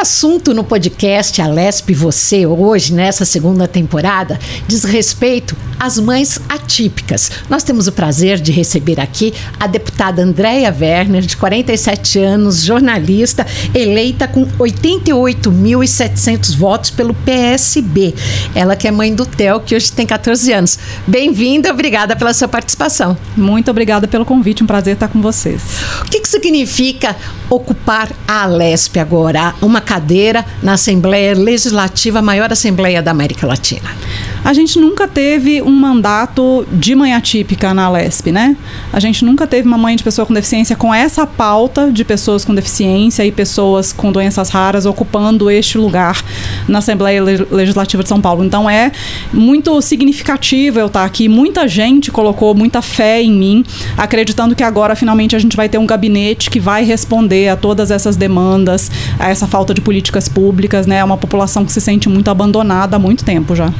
assunto no podcast Alesp Você hoje, nessa segunda temporada, diz respeito às mães atípicas. Nós temos o prazer de receber aqui a deputada Andréia Werner, de 47 anos, jornalista, eleita com 88.700 votos pelo PSB. Ela que é mãe do Theo, que hoje tem 14 anos. Bem-vinda, obrigada pela sua participação. Muito obrigada pelo convite, um prazer estar com vocês. O que, significa ocupar a Alesp agora? Uma cadeira na Assembleia Legislativa, a maior Assembleia da América Latina. A gente nunca teve um mandato de mãe atípica na Lesp, né? A gente nunca teve uma mãe de pessoa com deficiência com essa pauta de pessoas com deficiência e pessoas com doenças raras ocupando este lugar na Assembleia Legislativa de São Paulo. Então é muito significativo eu estar aqui. Muita gente colocou muita fé em mim, acreditando que agora finalmente a gente vai ter um gabinete que vai responder a todas essas demandas, a essa falta de políticas públicas, né? É uma população que se sente muito abandonada há muito tempo já.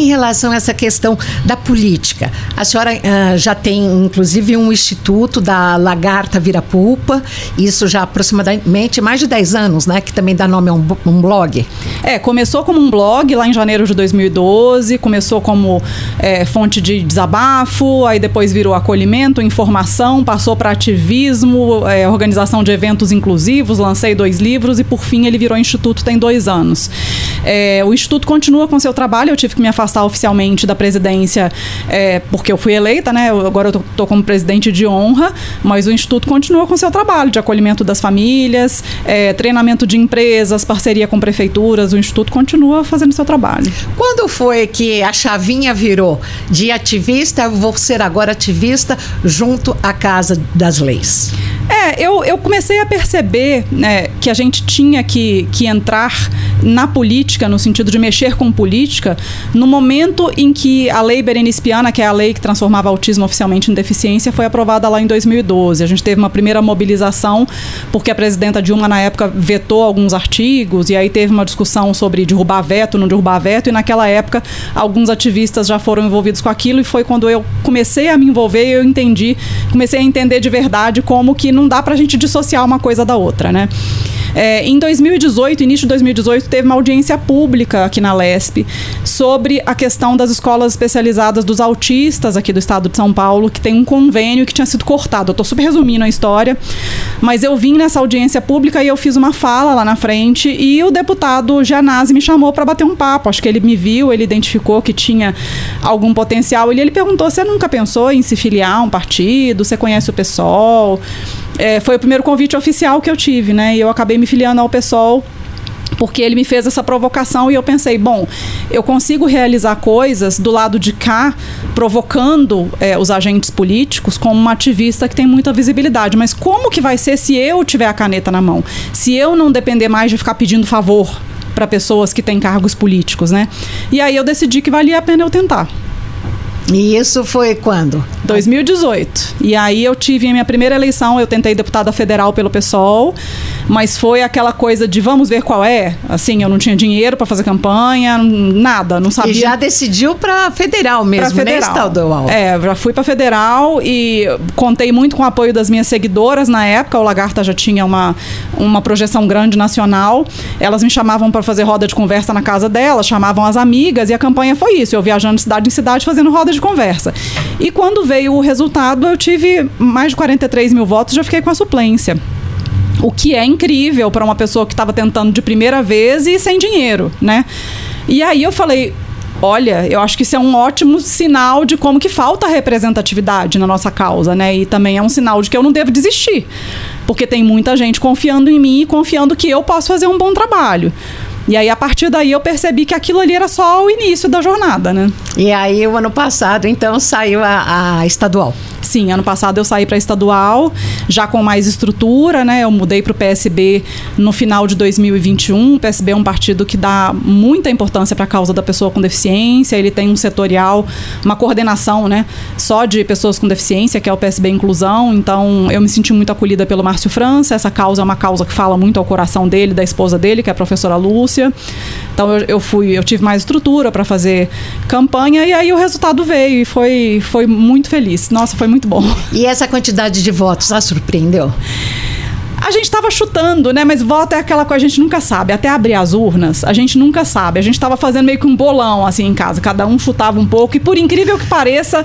Em relação a essa questão da política, a senhora uh, já tem inclusive um instituto da Lagarta Virapulpa, isso já aproximadamente mais de 10 anos, né? Que também dá nome a um, um blog. É, começou como um blog lá em janeiro de 2012, começou como é, fonte de desabafo, aí depois virou acolhimento, informação, passou para ativismo, é, organização de eventos inclusivos, lancei dois livros e por fim ele virou instituto tem dois anos. É, o instituto continua com seu trabalho, eu tive que me afastar oficialmente da presidência é, porque eu fui eleita, né? Eu, agora eu estou como presidente de honra, mas o Instituto continua com seu trabalho de acolhimento das famílias, é, treinamento de empresas, parceria com prefeituras, o Instituto continua fazendo seu trabalho. Quando foi que a chavinha virou de ativista, vou ser agora ativista junto à Casa das Leis? É, eu, eu comecei a perceber né, que a gente tinha que, que entrar na política, no sentido de mexer com política, no momento em que a lei Berenice Piana, que é a lei que transformava autismo oficialmente em deficiência, foi aprovada lá em 2012. A gente teve uma primeira mobilização, porque a presidenta Dilma, na época, vetou alguns artigos, e aí teve uma discussão sobre derrubar veto, não derrubar veto, e naquela época alguns ativistas já foram envolvidos com aquilo, e foi quando eu comecei a me envolver e eu entendi, comecei a entender de verdade como que não dá para a gente dissociar uma coisa da outra, né? É, em 2018, início de 2018, teve uma audiência pública aqui na LESP sobre a questão das escolas especializadas dos autistas aqui do estado de São Paulo, que tem um convênio que tinha sido cortado. Eu estou super resumindo a história, mas eu vim nessa audiência pública e eu fiz uma fala lá na frente e o deputado Janazzi me chamou para bater um papo. Acho que ele me viu, ele identificou que tinha algum potencial e ele perguntou: você nunca pensou em se filiar a um partido? Você conhece o PSOL? É, foi o primeiro convite oficial que eu tive, né? E eu acabei me filiando ao PSOL porque ele me fez essa provocação e eu pensei, bom, eu consigo realizar coisas do lado de cá, provocando é, os agentes políticos como uma ativista que tem muita visibilidade. Mas como que vai ser se eu tiver a caneta na mão? Se eu não depender mais de ficar pedindo favor para pessoas que têm cargos políticos, né? E aí eu decidi que valia a pena eu tentar. E isso foi quando? 2018. E aí eu tive a minha primeira eleição, eu tentei deputada federal pelo PSOL, mas foi aquela coisa de vamos ver qual é. Assim, eu não tinha dinheiro para fazer campanha, nada, não sabia. E já decidiu para federal mesmo, pra federal. né, estadual? É, já fui para federal e contei muito com o apoio das minhas seguidoras na época. O Lagarta já tinha uma, uma projeção grande nacional. Elas me chamavam para fazer roda de conversa na casa delas, chamavam as amigas e a campanha foi isso. Eu viajando de cidade em cidade fazendo roda de conversa. E quando veio o resultado, eu tive mais de 43 mil votos, já fiquei com a suplência. O que é incrível para uma pessoa que estava tentando de primeira vez e sem dinheiro, né? E aí eu falei, olha, eu acho que isso é um ótimo sinal de como que falta representatividade na nossa causa, né? E também é um sinal de que eu não devo desistir, porque tem muita gente confiando em mim e confiando que eu posso fazer um bom trabalho. E aí, a partir daí, eu percebi que aquilo ali era só o início da jornada, né? E aí, o ano passado, então, saiu a, a estadual. Sim, ano passado eu saí para estadual, já com mais estrutura, né? Eu mudei para o PSB no final de 2021. O PSB é um partido que dá muita importância para a causa da pessoa com deficiência. Ele tem um setorial, uma coordenação, né? Só de pessoas com deficiência, que é o PSB Inclusão. Então, eu me senti muito acolhida pelo Márcio França. Essa causa é uma causa que fala muito ao coração dele, da esposa dele, que é a professora Lúcia. Então, eu, eu fui, eu tive mais estrutura para fazer campanha e aí o resultado veio e foi, foi muito feliz. Nossa, foi muito bom. E essa quantidade de votos a surpreendeu? A gente estava chutando, né? Mas voto é aquela coisa, a gente nunca sabe. Até abrir as urnas, a gente nunca sabe. A gente estava fazendo meio que um bolão, assim, em casa. Cada um chutava um pouco. E por incrível que pareça,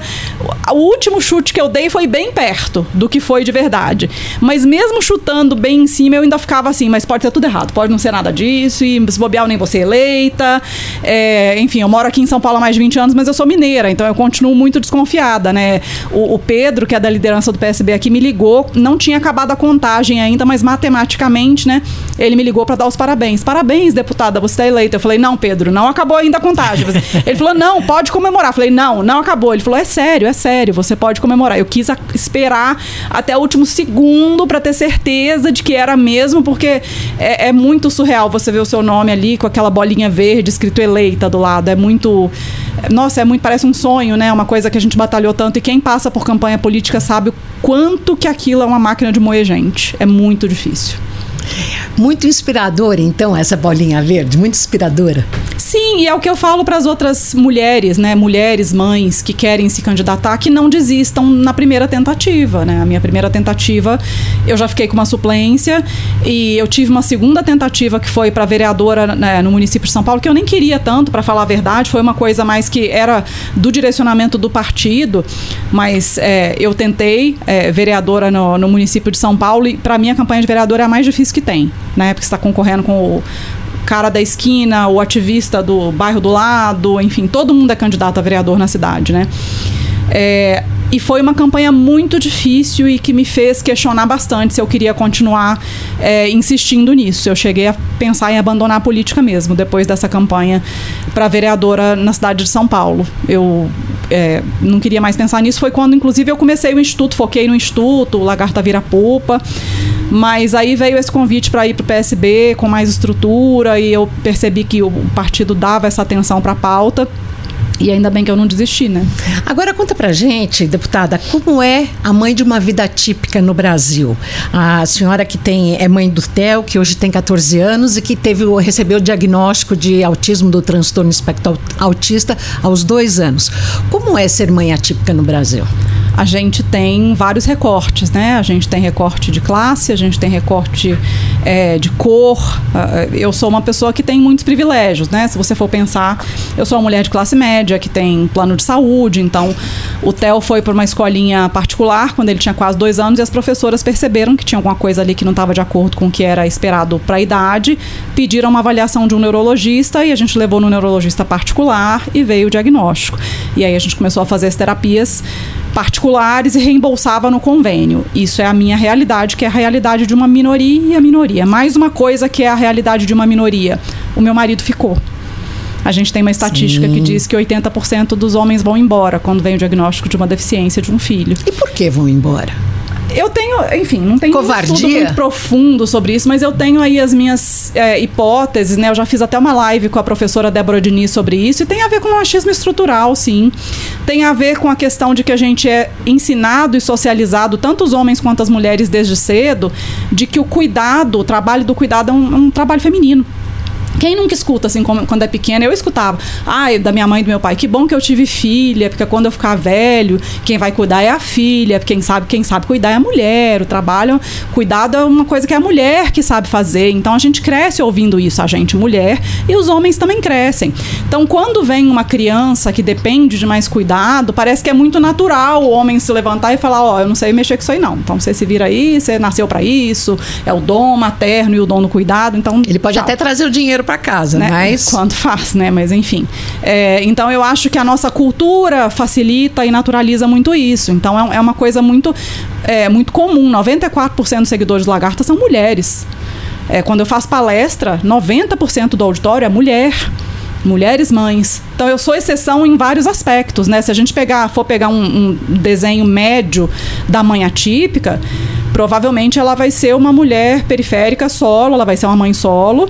o último chute que eu dei foi bem perto do que foi de verdade. Mas mesmo chutando bem em cima, eu ainda ficava assim, mas pode ser tudo errado. Pode não ser nada disso. E se bobear, nem você eleita. É, enfim, eu moro aqui em São Paulo há mais de 20 anos, mas eu sou mineira. Então eu continuo muito desconfiada, né? O, o Pedro, que é da liderança do PSB aqui, me ligou. Não tinha acabado a contagem ainda, mas matematicamente, né? Ele me ligou para dar os parabéns. Parabéns, deputada, você está eleita. Eu falei, não, Pedro, não acabou ainda a contagem. Ele falou, não, pode comemorar. Eu falei, não, não acabou. Ele falou, é sério, é sério, você pode comemorar. Eu quis esperar até o último segundo para ter certeza de que era mesmo, porque é, é, muito surreal você ver o seu nome ali com aquela bolinha verde escrito eleita do lado. É muito. Nossa, é muito. Parece um sonho, né? Uma coisa que a gente batalhou tanto. E quem passa por campanha política sabe o quanto que aquilo é uma máquina de moer gente. É muito difícil. Muito inspiradora, então, essa bolinha verde, muito inspiradora. Sim, e é o que eu falo para as outras mulheres, né? Mulheres, mães que querem se candidatar, que não desistam na primeira tentativa, né? A minha primeira tentativa, eu já fiquei com uma suplência e eu tive uma segunda tentativa que foi para vereadora né, no município de São Paulo, que eu nem queria tanto, para falar a verdade, foi uma coisa mais que era do direcionamento do partido, mas é, eu tentei é, vereadora no, no município de São Paulo e para mim a campanha de vereadora é a mais difícil que tem, né? Porque está concorrendo com o cara da esquina, o ativista do bairro do lado, enfim, todo mundo é candidato a vereador na cidade, né? É, e foi uma campanha muito difícil e que me fez questionar bastante se eu queria continuar é, insistindo nisso. Eu cheguei a pensar em abandonar a política mesmo, depois dessa campanha para vereadora na cidade de São Paulo. Eu é, não queria mais pensar nisso. Foi quando, inclusive, eu comecei o instituto, foquei no instituto, Lagarta Vira Pupa. Mas aí veio esse convite para ir para o PSB com mais estrutura e eu percebi que o partido dava essa atenção para a pauta. E ainda bem que eu não desisti, né? Agora conta pra gente, deputada, como é a mãe de uma vida típica no Brasil? A senhora que tem é mãe do Theo, que hoje tem 14 anos e que teve recebeu o diagnóstico de autismo do transtorno espectro autista aos dois anos. Como é ser mãe atípica no Brasil? A gente tem vários recortes, né? A gente tem recorte de classe, a gente tem recorte é, de cor. Ah, eu sou uma pessoa que tem muitos privilégios, né? Se você for pensar, eu sou uma mulher de classe média que tem plano de saúde, então o Theo foi para uma escolinha particular quando ele tinha quase dois anos e as professoras perceberam que tinha alguma coisa ali que não estava de acordo com o que era esperado para a idade, pediram uma avaliação de um neurologista e a gente levou no neurologista particular e veio o diagnóstico. E aí a gente começou a fazer as terapias particulares e reembolsava no convênio. Isso é a minha realidade, que é a realidade de uma minoria e a minoria. Mais uma coisa que é a realidade de uma minoria. O meu marido ficou. A gente tem uma estatística Sim. que diz que 80% dos homens vão embora quando vem o diagnóstico de uma deficiência de um filho. E por que vão embora? Eu tenho, enfim, não tenho Covardia. um estudo muito profundo sobre isso, mas eu tenho aí as minhas é, hipóteses, né? Eu já fiz até uma live com a professora Débora Diniz sobre isso, e tem a ver com o machismo estrutural, sim. Tem a ver com a questão de que a gente é ensinado e socializado, tanto os homens quanto as mulheres desde cedo, de que o cuidado, o trabalho do cuidado é um, é um trabalho feminino. Quem nunca escuta, assim, quando é pequena? Eu escutava. Ai, ah, da minha mãe e do meu pai, que bom que eu tive filha, porque quando eu ficar velho, quem vai cuidar é a filha, quem sabe, quem sabe cuidar é a mulher. O trabalho, cuidado é uma coisa que é a mulher que sabe fazer. Então a gente cresce ouvindo isso, a gente, mulher, e os homens também crescem. Então, quando vem uma criança que depende de mais cuidado, parece que é muito natural o homem se levantar e falar: Ó, oh, eu não sei mexer com isso aí, não. Então você se vira aí, você nasceu para isso, é o dom materno e o dom do cuidado. Então, ele pode tchau. até trazer o dinheiro para casa, né? mas quando faz, né? Mas enfim. É, então eu acho que a nossa cultura facilita e naturaliza muito isso. Então é, é uma coisa muito, é, muito comum. 94% dos seguidores do Lagarta são mulheres. É, quando eu faço palestra, 90% do auditório é mulher mulheres mães. Então eu sou exceção em vários aspectos, né? Se a gente pegar, for pegar um, um desenho médio da mãe atípica, provavelmente ela vai ser uma mulher periférica solo, ela vai ser uma mãe solo,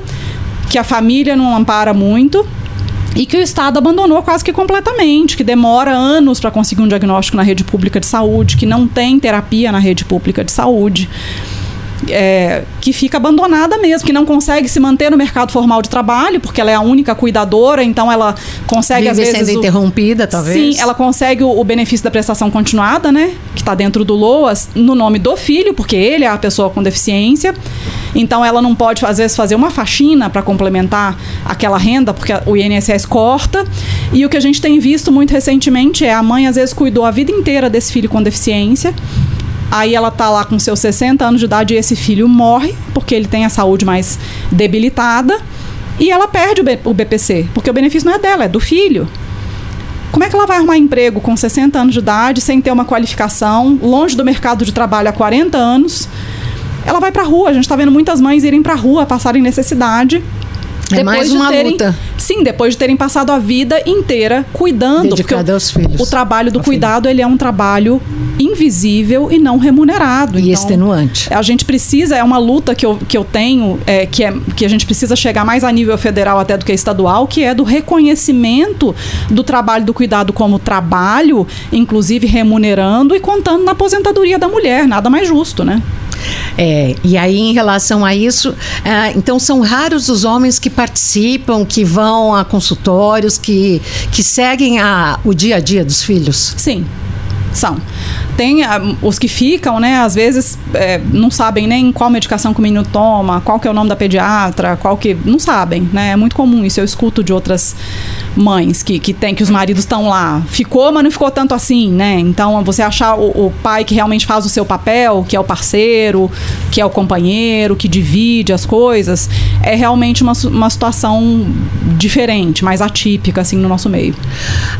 que a família não ampara muito e que o Estado abandonou quase que completamente, que demora anos para conseguir um diagnóstico na rede pública de saúde, que não tem terapia na rede pública de saúde. É, que fica abandonada mesmo, que não consegue se manter no mercado formal de trabalho, porque ela é a única cuidadora, então ela consegue Vive às vezes sendo o- interrompida, talvez. Sim, ela consegue o, o benefício da prestação continuada, né? Que está dentro do LOAS, no nome do filho, porque ele é a pessoa com deficiência. Então ela não pode, às vezes, fazer uma faxina para complementar aquela renda, porque o INSS corta. E o que a gente tem visto muito recentemente é a mãe, às vezes, cuidou a vida inteira desse filho com deficiência. Aí ela tá lá com seus 60 anos de idade e esse filho morre, porque ele tem a saúde mais debilitada. E ela perde o, B- o BPC, porque o benefício não é dela, é do filho. Como é que ela vai arrumar emprego com 60 anos de idade, sem ter uma qualificação, longe do mercado de trabalho há 40 anos? Ela vai pra rua. A gente está vendo muitas mães irem pra rua, passarem necessidade. É mais de uma terem- luta. Sim, depois de terem passado a vida inteira cuidando. Dedicada o- aos filhos. O trabalho do cuidado, ele é um trabalho invisível e não remunerado. E Então, extenuante. a gente precisa, é uma luta que eu, que eu tenho, é, que, é, que a gente precisa chegar mais a nível federal até do que estadual, que é do reconhecimento do trabalho do cuidado como trabalho, inclusive remunerando e contando na aposentadoria da mulher, nada mais justo, né? É, e aí, em relação a isso, ah, então são raros os homens que participam, que vão a consultórios, que, que seguem a, o dia a dia dos filhos. Sim, são. Tem ah, os que ficam, né? Às vezes é, não sabem nem qual medicação que o menino toma, qual que é o nome da pediatra, qual que. Não sabem, né? É muito comum isso. Eu escuto de outras mães que, que tem, que os maridos estão lá. Ficou, mas não ficou tanto assim, né? Então, você achar o, o pai que realmente faz o seu papel, que é o parceiro, que é o companheiro, que divide as coisas, é realmente uma, uma situação diferente, mais atípica, assim, no nosso meio.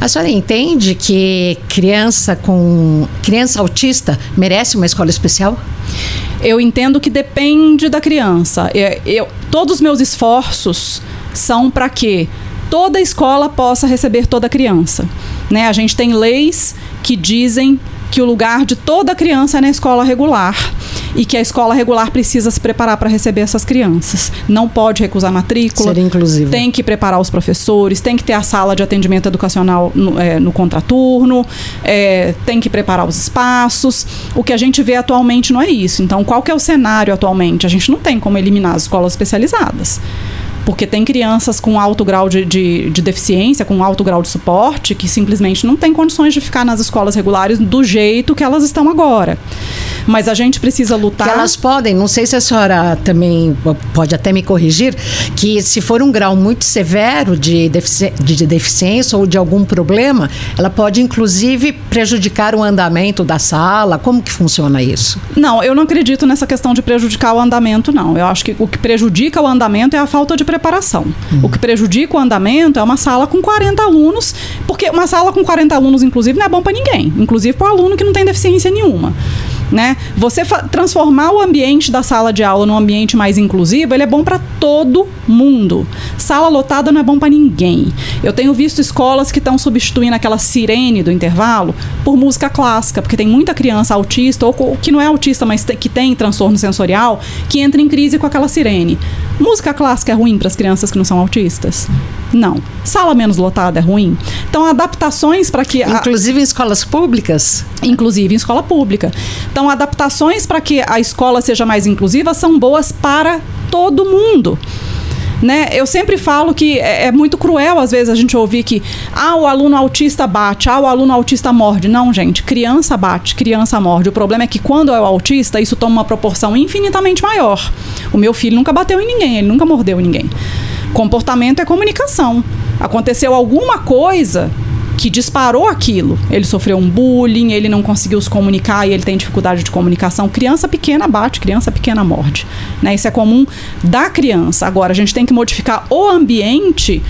A senhora entende que criança com criança autista merece uma escola especial? Eu entendo que depende da criança. É, eu- todos os meus esforços são para que toda escola possa receber toda criança. Né? A gente tem leis que dizem que o lugar de toda criança é na escola regular e que a escola regular precisa se preparar para receber essas crianças. Não pode recusar matrícula. Ser inclusiva. Tem que preparar os professores, tem que ter a sala de atendimento educacional no, é, no contraturno, é, tem que preparar os espaços. O que a gente vê atualmente não é isso. Então, qual que é o cenário atualmente? A gente não tem como eliminar as escolas especializadas. Porque tem crianças com alto grau de, de, de deficiência, com alto grau de suporte, que simplesmente não têm condições de ficar nas escolas regulares do jeito que elas estão agora. Mas a gente precisa lutar. Que elas podem, não sei se a senhora também pode até me corrigir, que se for um grau muito severo de, defici de, de deficiência ou de algum problema, ela pode inclusive prejudicar o andamento da sala. Como que funciona isso? Não, eu não acredito nessa questão de prejudicar o andamento, não. Eu acho que o que prejudica o andamento é a falta de preparação. O que prejudica o andamento é uma sala com 40 alunos, porque uma sala com 40 alunos, inclusive, não é bom para ninguém, inclusive para o aluno que não tem deficiência nenhuma. Né? Você transformar o ambiente da sala de aula num ambiente mais inclusivo, ele é bom para todo mundo. Sala lotada não é bom para ninguém. Eu tenho visto escolas que estão substituindo aquela sirene do intervalo por música clássica, porque tem muita criança autista ou que não é autista, mas que tem transtorno sensorial, que entra em crise com aquela sirene. Música clássica é ruim para as crianças que não são autistas? Não. Sala menos lotada é ruim? Então, adaptações para que a- Inclusive em escolas públicas? inclusive em escola pública. Então, adaptações para que a escola seja mais inclusiva são boas para todo mundo. Né? Eu sempre falo que é, é muito cruel, às vezes, a gente ouvir que ah, o aluno autista bate, ah, o aluno autista morde. Não, gente, criança bate, criança morde. O problema é que quando é o autista, isso toma uma proporção infinitamente maior. O meu filho nunca bateu em ninguém, ele nunca mordeu ninguém. Comportamento é comunicação. Aconteceu alguma coisa que disparou aquilo. Ele sofreu um bullying, ele não conseguiu se comunicar e ele tem dificuldade de comunicação. Criança pequena bate, criança pequena morde. Né? Isso é comum da criança. Agora, a gente tem que modificar o ambiente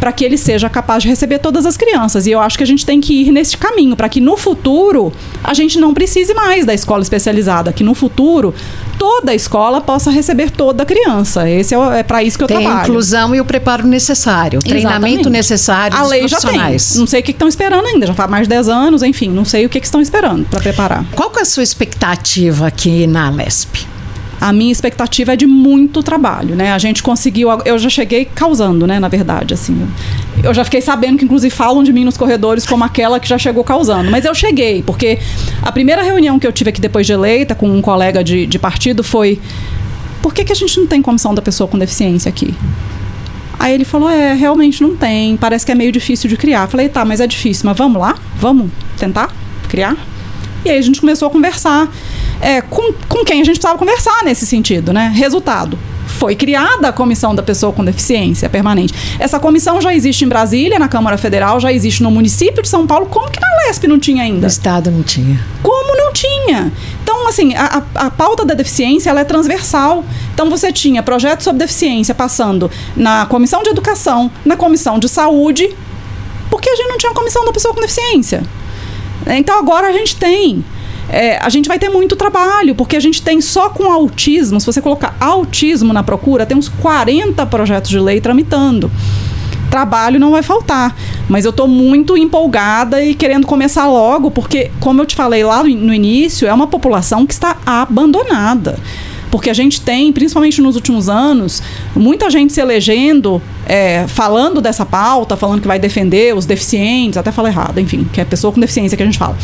para que ele seja capaz de receber todas as crianças. E eu acho que a gente tem que ir nesse caminho, para que no futuro a gente não precise mais da escola especializada, que no futuro toda a escola possa receber toda a criança. Esse é, é para isso que eu Tem a trabalho. inclusão e o preparo necessário, o treinamento necessário A lei já tem. Não sei o que estão esperando ainda. Já faz mais de 10 anos, enfim, não sei o que que estão esperando para preparar. Qual que é a sua expectativa aqui na Lesp? A minha expectativa é de muito trabalho, né? A gente conseguiu, eu já cheguei causando, né, na verdade, assim. eu já fiquei sabendo que, inclusive, falam de mim nos corredores como aquela que já chegou causando. Mas eu cheguei, porque a primeira reunião que eu tive aqui depois de eleita com um colega de, de partido foi: por que, que a gente não tem comissão da pessoa com deficiência aqui? Aí ele falou: é, realmente não tem, parece que é meio difícil de criar. Falei: tá, mas é difícil, mas vamos lá? Vamos tentar criar? E aí a gente começou a conversar é, com, com quem a gente precisava conversar nesse sentido, né? Resultado foi criada a Comissão da Pessoa com Deficiência Permanente. Essa comissão já existe em Brasília, na Câmara Federal, já existe no município de São Paulo. Como que na Lesp não tinha ainda? No Estado não tinha. Como não tinha? Então, assim, a, a, a pauta da deficiência ela é transversal. Então, você tinha projetos sobre deficiência passando na Comissão de Educação, na Comissão de Saúde, porque a gente não tinha a Comissão da Pessoa com Deficiência. Então, agora a gente tem é, a gente vai ter muito trabalho, porque a gente tem só com autismo, se você colocar autismo na procura, tem uns 40 projetos de lei tramitando trabalho não vai faltar. Mas eu estou muito empolgada e querendo começar logo, porque, como eu te falei lá no início, é uma população que está abandonada. Porque a gente tem, principalmente nos últimos anos, muita gente se elegendo, é, falando dessa pauta, falando que vai defender os deficientes, até fala errado, enfim, que é pessoa com deficiência que a gente fala.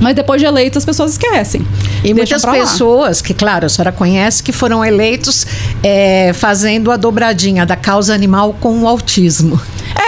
Mas depois de eleitos, as pessoas esquecem. E muitas pessoas, que, claro, a senhora conhece, que foram eleitos é, fazendo a dobradinha da causa animal com o autismo.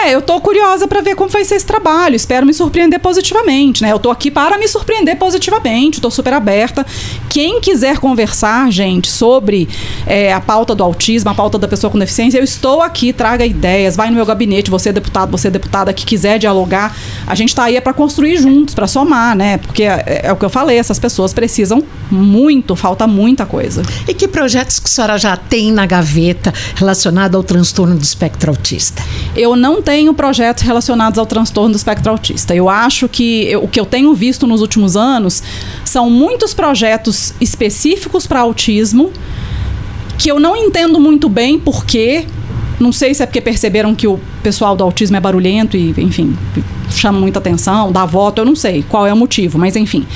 É, eu tô curiosa para ver como vai ser esse trabalho. Espero me surpreender positivamente, né? Eu tô aqui para me surpreender positivamente, tô super aberta. Quem quiser conversar, gente, sobre é, a pauta do autismo, a pauta da pessoa com deficiência, eu estou aqui, traga ideias, vai no meu gabinete, você é deputado, você é deputada que quiser dialogar. A gente tá aí é para construir juntos, para somar, né? Porque é, é, o que eu falei, essas pessoas precisam muito, falta muita coisa. E que projetos que a senhora já tem na gaveta relacionado ao transtorno do espectro autista? Eu não tenho projetos relacionados ao transtorno do espectro autista. Eu acho que eu, o que eu tenho visto nos últimos anos são muitos projetos específicos para autismo que eu não entendo muito bem porque não sei se é porque perceberam que o pessoal do autismo é barulhento e, enfim, chama muita atenção, dá voto, eu não sei qual é o motivo, mas enfim.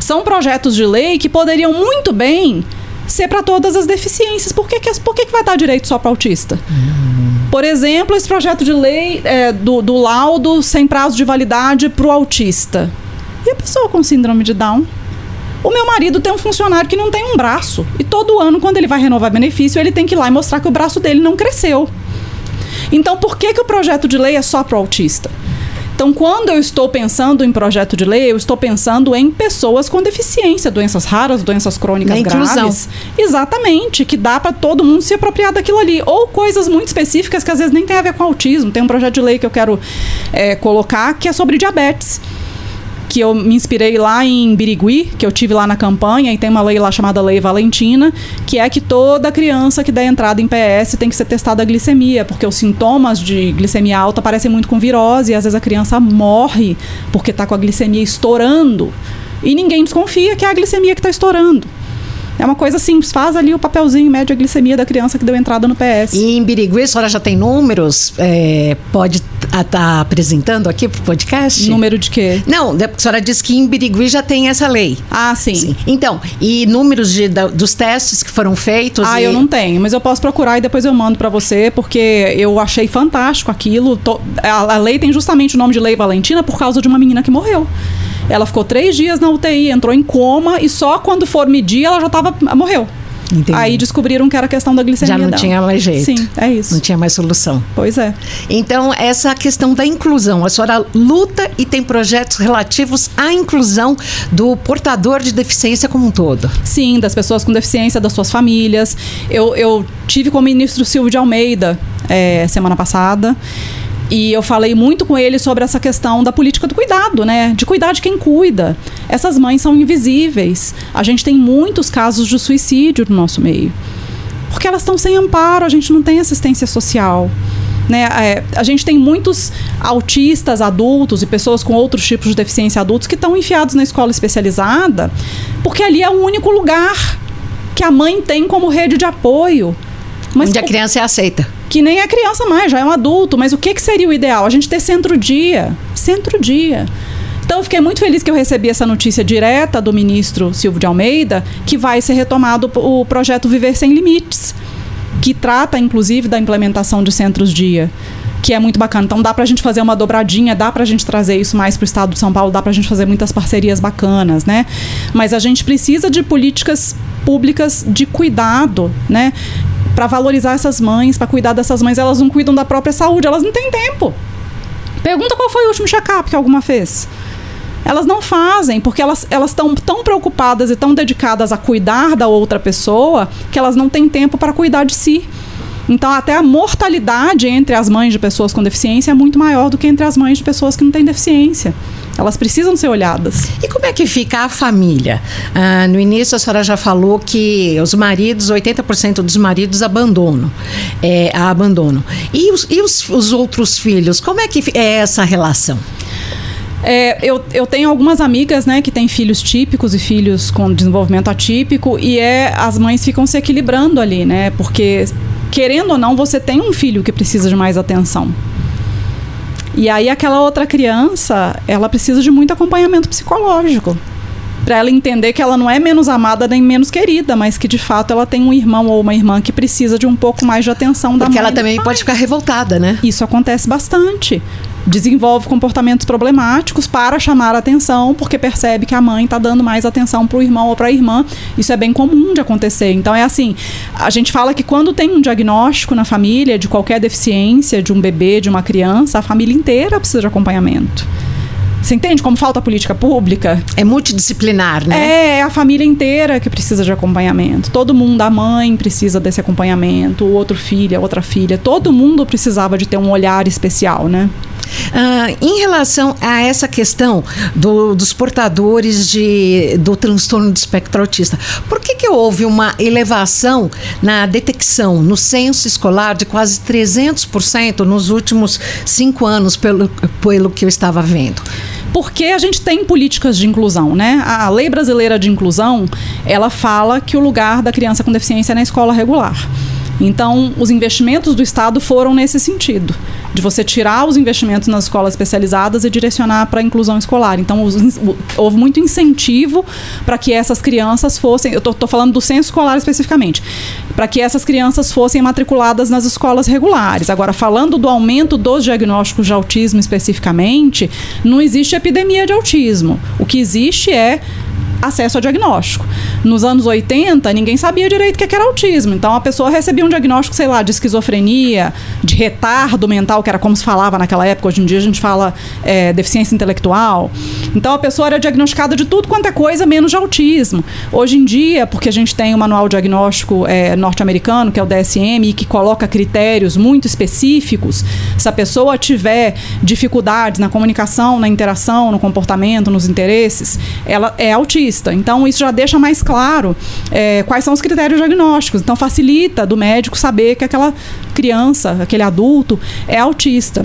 São projetos de lei que poderiam muito bem ser para todas as deficiências. Por que, que, por que, que vai dar direito só para autista? Uhum. Por exemplo, esse projeto de lei é, do, do laudo sem prazo de validade para o autista. E a pessoa com síndrome de Down? O meu marido tem um funcionário que não tem um braço. E todo ano, quando ele vai renovar benefício, ele tem que ir lá e mostrar que o braço dele não cresceu. Então, por que, que o projeto de lei é só para o autista? Então, quando eu estou pensando em projeto de lei, eu estou pensando em pessoas com deficiência, doenças raras, doenças crônicas graves. Exatamente, que dá para todo mundo se apropriar daquilo ali. Ou coisas muito específicas que às vezes nem tem a ver com autismo. Tem um projeto de lei que eu quero é, colocar que é sobre diabetes que eu me inspirei lá em Birigui, que eu tive lá na campanha, e tem uma lei lá chamada Lei Valentina, que é que toda criança que der entrada em PS tem que ser testada a glicemia, porque os sintomas de glicemia alta parecem muito com virose, e às vezes a criança morre porque está com a glicemia estourando. E ninguém desconfia que é a glicemia que está estourando. É uma coisa simples, faz ali o papelzinho, mede a glicemia da criança que deu entrada no PS. E em Birigui, a senhora já tem números? É, pode estar tá apresentando aqui para o podcast? Número de quê? Não, a senhora disse que em Birigui já tem essa lei. Ah, sim. sim. Então, e números de, da, dos testes que foram feitos? Ah, e... eu não tenho, mas eu posso procurar e depois eu mando para você, porque eu achei fantástico aquilo. A, a lei tem justamente o nome de Lei Valentina por causa de uma menina que morreu. Ela ficou três dias na UTI, entrou em coma e só quando for medir ela já tava, morreu. Entendi. Aí descobriram que era questão da glicemia. Já não dela. tinha mais jeito. Sim, é isso. Não tinha mais solução. Pois é. Então, essa questão da inclusão. A senhora luta e tem projetos relativos à inclusão do portador de deficiência como um todo. Sim, das pessoas com deficiência, das suas famílias. Eu, eu tive com o ministro Silvio de Almeida é, semana passada. E eu falei muito com ele sobre essa questão da política do cuidado, né? De cuidar de quem cuida. Essas mães são invisíveis. A gente tem muitos casos de suicídio no nosso meio. Porque elas estão sem amparo, a gente não tem assistência social. Né? É, a gente tem muitos autistas adultos e pessoas com outros tipos de deficiência adultos que estão enfiados na escola especializada, porque ali é o único lugar que a mãe tem como rede de apoio. Mas Onde a criança é aceita que nem é criança mais, já é um adulto. Mas o que, que seria o ideal? A gente ter centro-dia. Centro-dia. Então, eu fiquei muito feliz que eu recebi essa notícia direta do ministro Silvio de Almeida, que vai ser retomado o projeto Viver Sem Limites, que trata, inclusive, da implementação de centros-dia. que é muito bacana. Então dá pra gente fazer uma dobradinha, dá pra gente trazer isso mais pro estado de São Paulo, dá pra gente fazer muitas parcerias bacanas, né? Mas a gente precisa de políticas públicas de cuidado, né? Para valorizar essas mães, para cuidar dessas mães, elas não cuidam da própria saúde, elas não têm tempo. Pergunta qual foi o último check-up que alguma fez. Elas não fazem, porque elas estão tão preocupadas e tão dedicadas a cuidar da outra pessoa que elas não têm tempo para cuidar de si. Então, até a mortalidade entre as mães de pessoas com deficiência é muito maior do que entre as mães de pessoas que não têm deficiência. Elas precisam ser olhadas. E como é que fica a família? Ah, no início, a senhora já falou que os maridos, 80% dos maridos abandonam. É, abandonam. E, os, e os, os outros filhos? Como é que é essa relação? É, eu, eu tenho algumas amigas, né, que têm filhos típicos e filhos com desenvolvimento atípico e é as mães ficam se equilibrando ali, né? Porque querendo ou não, você tem um filho que precisa de mais atenção. E aí aquela outra criança, ela precisa de muito acompanhamento psicológico para ela entender que ela não é menos amada nem menos querida, mas que de fato ela tem um irmão ou uma irmã que precisa de um pouco mais de atenção Porque da mãe. Porque ela também pode ficar revoltada, né? Isso acontece bastante. Desenvolve comportamentos problemáticos para chamar a atenção, porque percebe que a mãe está dando mais atenção para o irmão ou para a irmã. Isso é bem comum de acontecer. Então é assim, a gente fala que quando tem um diagnóstico na família de qualquer deficiência de um bebê, de uma criança, a família inteira precisa de acompanhamento. Você entende como falta política pública? É multidisciplinar, né? É, é a família inteira que precisa de acompanhamento. Todo mundo, a mãe precisa desse acompanhamento, o outro filho, a outra filha. Todo mundo precisava de ter um olhar especial, né? Ah, em relação a essa questão do, dos portadores de, do transtorno de espectro autista, por que, que houve uma elevação na detecção no censo escolar de quase 300% nos últimos cinco anos, pelo, pelo que eu estava vendo? Porque a gente tem políticas de inclusão, né? A lei brasileira de inclusão, ela fala que o lugar da criança com deficiência é na escola regular. Então, os investimentos do Estado foram nesse sentido, de você tirar os investimentos nas escolas especializadas e direcionar para a inclusão escolar. Então, os, houve muito incentivo para que essas crianças fossem, eu estou falando do censo escolar especificamente, para que essas crianças fossem matriculadas nas escolas regulares. Agora, falando do aumento dos diagnósticos de autismo especificamente, não existe epidemia de autismo. O que existe é acesso ao diagnóstico. Nos anos 80, ninguém sabia direito o que era autismo. Então a pessoa recebia um diagnóstico, sei lá, de esquizofrenia, de retardo mental, que era como se falava naquela época. Hoje em dia a gente fala é, deficiência intelectual. Então a pessoa era diagnosticada de tudo quanto é coisa, menos de autismo. Hoje em dia, porque a gente tem o manual diagnóstico é, norte-americano, que é o DSM, e que coloca critérios muito específicos, se a pessoa tiver dificuldades na comunicação, na interação, no comportamento, nos interesses, ela é autista Então, isso já deixa mais claro é, quais são os critérios diagnósticos. Então, facilita do médico saber que aquela criança, aquele adulto, é autista.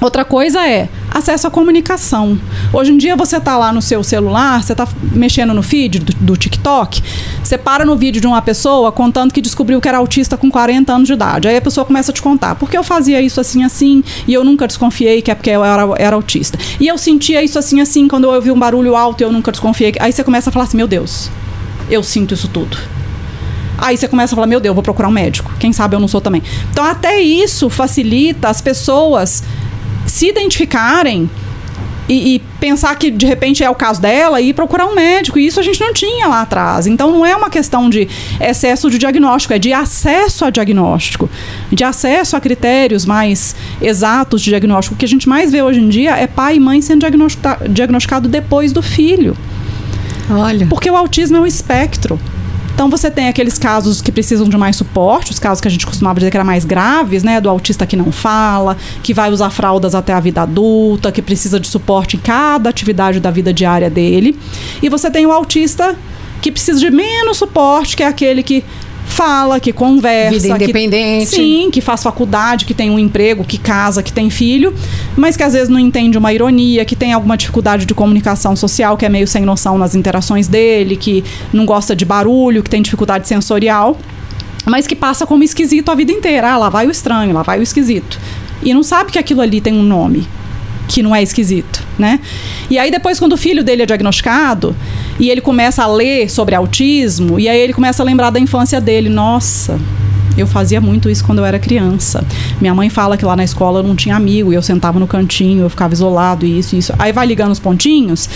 Outra coisa é acesso à comunicação. Hoje em dia você está lá no seu celular, você está mexendo no feed do, do, TikTok, você para no vídeo de uma pessoa contando que descobriu que era autista com 40 anos de idade. Aí a pessoa começa a te contar, porque eu fazia isso assim assim e eu nunca desconfiei que é porque eu era, era autista. E eu sentia isso assim assim quando eu ouvi um barulho alto e eu nunca desconfiei. Aí você começa a falar assim, meu Deus, eu sinto isso tudo. Aí você começa a falar, meu Deus, vou procurar um médico. Quem sabe eu não sou também. Então até isso facilita as pessoas se identificarem e, e, pensar que de repente é o caso dela e procurar um médico. E isso a gente não tinha lá atrás. Então não é uma questão de excesso de diagnóstico, é de acesso a diagnóstico, de acesso a critérios mais exatos de diagnóstico. O que a gente mais vê hoje em dia é pai e mãe sendo diagnosticado depois do filho. Olha. Porque o autismo é um espectro. Então você tem aqueles casos que precisam de mais suporte, os casos que a gente costumava dizer que eram mais graves, né? Do autista que não fala, que vai usar fraldas até a vida adulta, que precisa de suporte em cada atividade da vida diária dele. E você tem o autista que precisa de menos suporte, que é aquele que fala, que conversa. Vida independente. Que, sim, que faz faculdade, que tem um emprego, que casa, que tem filho, mas que às vezes não entende uma ironia, que tem alguma dificuldade de comunicação social, que é meio sem noção nas interações dele, que não gosta de barulho, que tem dificuldade sensorial, mas que passa como esquisito a vida inteira. Ah, lá vai o estranho, lá vai o esquisito. E não sabe que aquilo ali tem um nome que não é esquisito, né? E aí depois quando o filho dele é diagnosticado e ele começa a ler sobre autismo e aí ele começa a lembrar da infância dele, nossa, Eu fazia muito isso quando eu era criança. Minha mãe fala que lá na escola eu não tinha amigo, e eu sentava no cantinho, eu ficava isolado, isso, isso. Aí vai ligando os pontinhos.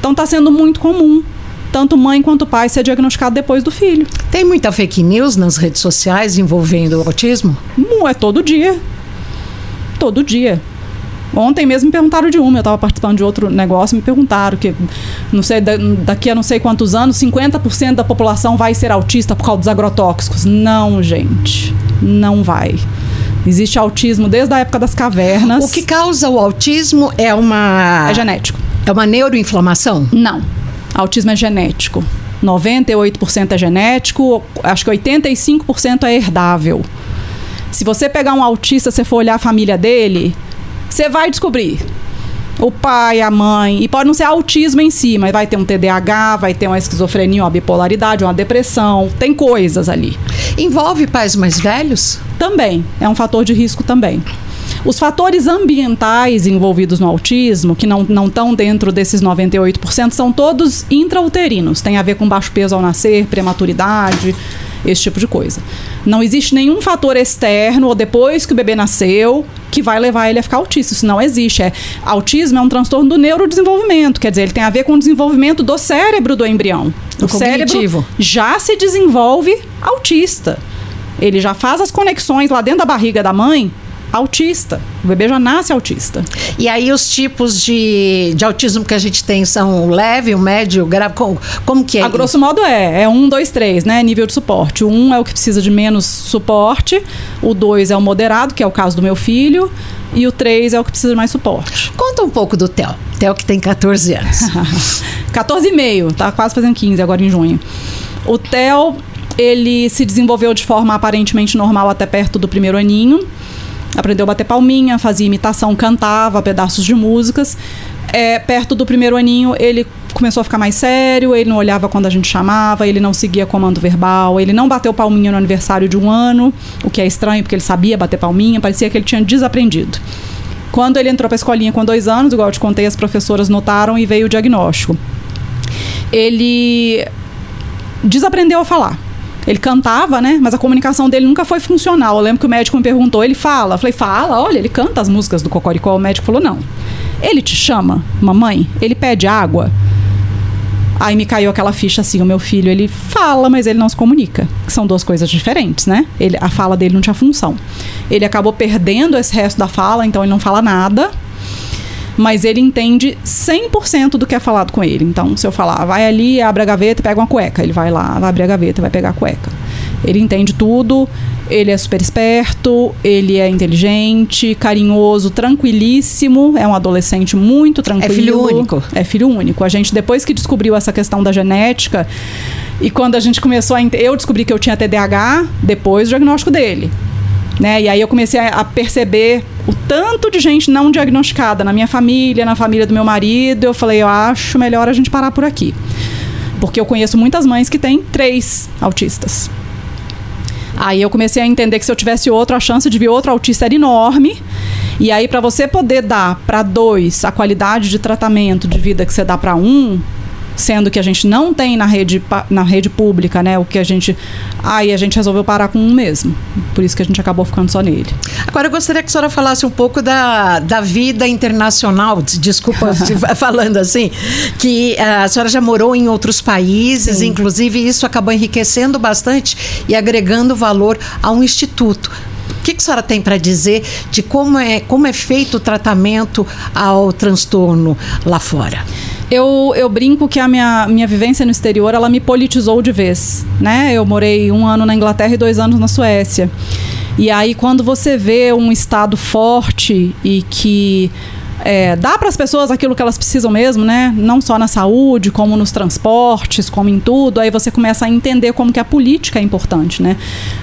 Então tá sendo muito comum tanto mãe quanto pai ser diagnosticado depois do filho. Tem muita fake news nas redes sociais envolvendo o autismo? Não é todo dia. Todo dia. Ontem mesmo me perguntaram de uma, eu estava participando de outro negócio, me perguntaram que não sei, daqui a não sei quantos anos, 50% da população vai ser autista por causa dos agrotóxicos. Não, gente, não vai. Existe autismo desde a época das cavernas. O que causa o autismo é uma. É genético. É uma neuroinflamação? Não. Autismo é genético. 98% é genético, acho que 85% é herdável. Se você pegar um autista, você for olhar a família dele, você vai descobrir o pai, a mãe, e pode não ser autismo em si, mas vai ter um TDAH, vai ter uma esquizofrenia, uma bipolaridade, uma depressão, tem coisas ali. Envolve pais mais velhos? Também, é um fator de risco também. Os fatores ambientais envolvidos no autismo, que não estão dentro desses 98%, são todos intrauterinos. Tem a ver com baixo peso ao nascer, prematuridade, esse tipo de coisa. Não existe nenhum fator externo ou depois que o bebê nasceu que vai levar ele a ficar autista. Isso não existe. É, autismo é um transtorno do neurodesenvolvimento, quer dizer, ele tem a ver com o desenvolvimento do cérebro do embrião. O, o cérebro já se desenvolve autista. Ele já faz as conexões lá dentro da barriga da mãe autista. O bebê já nasce autista. E aí os tipos de, de autismo que a gente tem são o leve, o médio, o grave, como, como que é? A grosso modo é, é um, dois, três, né? Nível de suporte. O um é o que precisa de menos suporte, o dois é o moderado, que é o caso do meu filho, e o três é o que precisa de mais suporte. Conta um pouco do Theo. Theo que tem 14 anos. 14 e meio, tá quase fazendo 15 agora em junho. O Theo, ele se desenvolveu de forma aparentemente normal até perto do primeiro aninho aprendeu a bater palminha, fazia imitação, cantava pedaços de músicas. É, perto do primeiro aninho, ele começou a ficar mais sério, ele não olhava quando a gente chamava, ele não seguia comando verbal, ele não bateu palminha no aniversário de um ano, o que é estranho porque ele sabia bater palminha, parecia que ele tinha desaprendido. Quando ele entrou para a escolinha com dois anos, igual eu te contei, as professoras notaram e veio o diagnóstico. Ele desaprendeu a falar. Ele cantava, né? Mas a comunicação dele nunca foi funcional. Eu lembro que o médico me perguntou, ele fala. Eu falei, fala, olha, ele canta as músicas do Cocoricó. O médico falou, não. Ele te chama, mamãe? Ele pede água? Aí me caiu aquela ficha assim, o meu filho, ele fala, mas ele não se comunica. São duas coisas diferentes, né? Ele, a fala dele não tinha função. Ele acabou perdendo esse resto da fala, então ele não fala nada mas ele entende 100% do que é falado com ele. Então, se eu falar, vai ali, abre a gaveta e pega uma cueca, ele vai lá, vai abrir a gaveta e vai pegar a cueca. Ele entende tudo, ele é super esperto, ele é inteligente, carinhoso, tranquilíssimo, é um adolescente muito tranquilo. É filho único. É filho único. A gente, depois que descobriu essa questão da genética, e quando a gente começou a. Eu descobri que eu tinha TDAH depois do diagnóstico dele. Né? E aí eu comecei a, perceber o tanto de gente não diagnosticada na minha família, na família do meu marido. Eu falei, eu acho melhor a gente parar por aqui. Porque eu conheço muitas mães que têm três autistas. Aí eu comecei a entender que se eu tivesse outro, a chance de vir outro autista era enorme. E aí, para você poder dar para dois a qualidade de tratamento de vida que você dá para um, sendo que a gente não tem na rede, na rede pública, né? O que a gente. Aí a gente resolveu parar com um mesmo. Por isso que a gente acabou ficando só nele. Agora eu gostaria que a senhora falasse um pouco da, da vida internacional. Desculpa falando assim, que eh, a senhora já morou em outros países, Sim. inclusive isso acabou enriquecendo bastante e agregando valor a um instituto. O que, que a senhora tem para dizer de como é, como é feito o tratamento ao transtorno lá fora? Eu, eu brinco que a minha, minha vivência no exterior, ela me politizou de vez, né? Eu morei um ano na Inglaterra e dois anos na Suécia. E aí, quando você vê um Estado forte e que é, dá para as pessoas aquilo que elas precisam mesmo, né? Não só na saúde, como nos transportes, como em tudo. Aí você começa a entender como que a política é importante, né?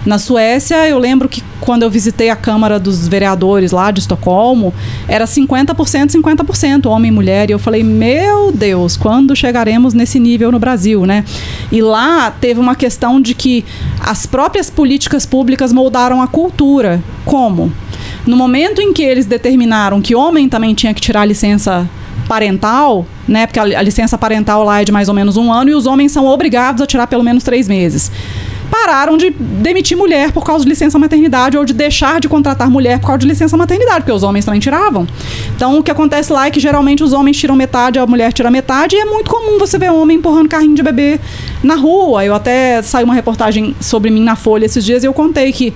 Na Suécia, eu lembro que quando eu visitei a Câmara dos Vereadores lá de Estocolmo, era 50%, 50%, homem e mulher. E eu falei, meu Deus, quando chegaremos nesse nível no Brasil, né? E lá teve uma questão de que as próprias políticas públicas moldaram a cultura. Como? No momento em que eles determinaram que homem também tinha que tirar a licença parental, né? Porque a, a licença parental lá é de mais ou menos um ano e os homens são obrigados a tirar pelo menos três meses. pararam de demitir mulher por causa de licença maternidade ou de deixar de contratar mulher por causa de licença maternidade, porque os homens também tiravam. Então, o que acontece lá é que geralmente os homens tiram metade, a mulher tira metade, e é muito comum você ver homem empurrando carrinho de bebê na rua. Eu até saiu uma reportagem sobre mim na Folha esses dias e eu contei que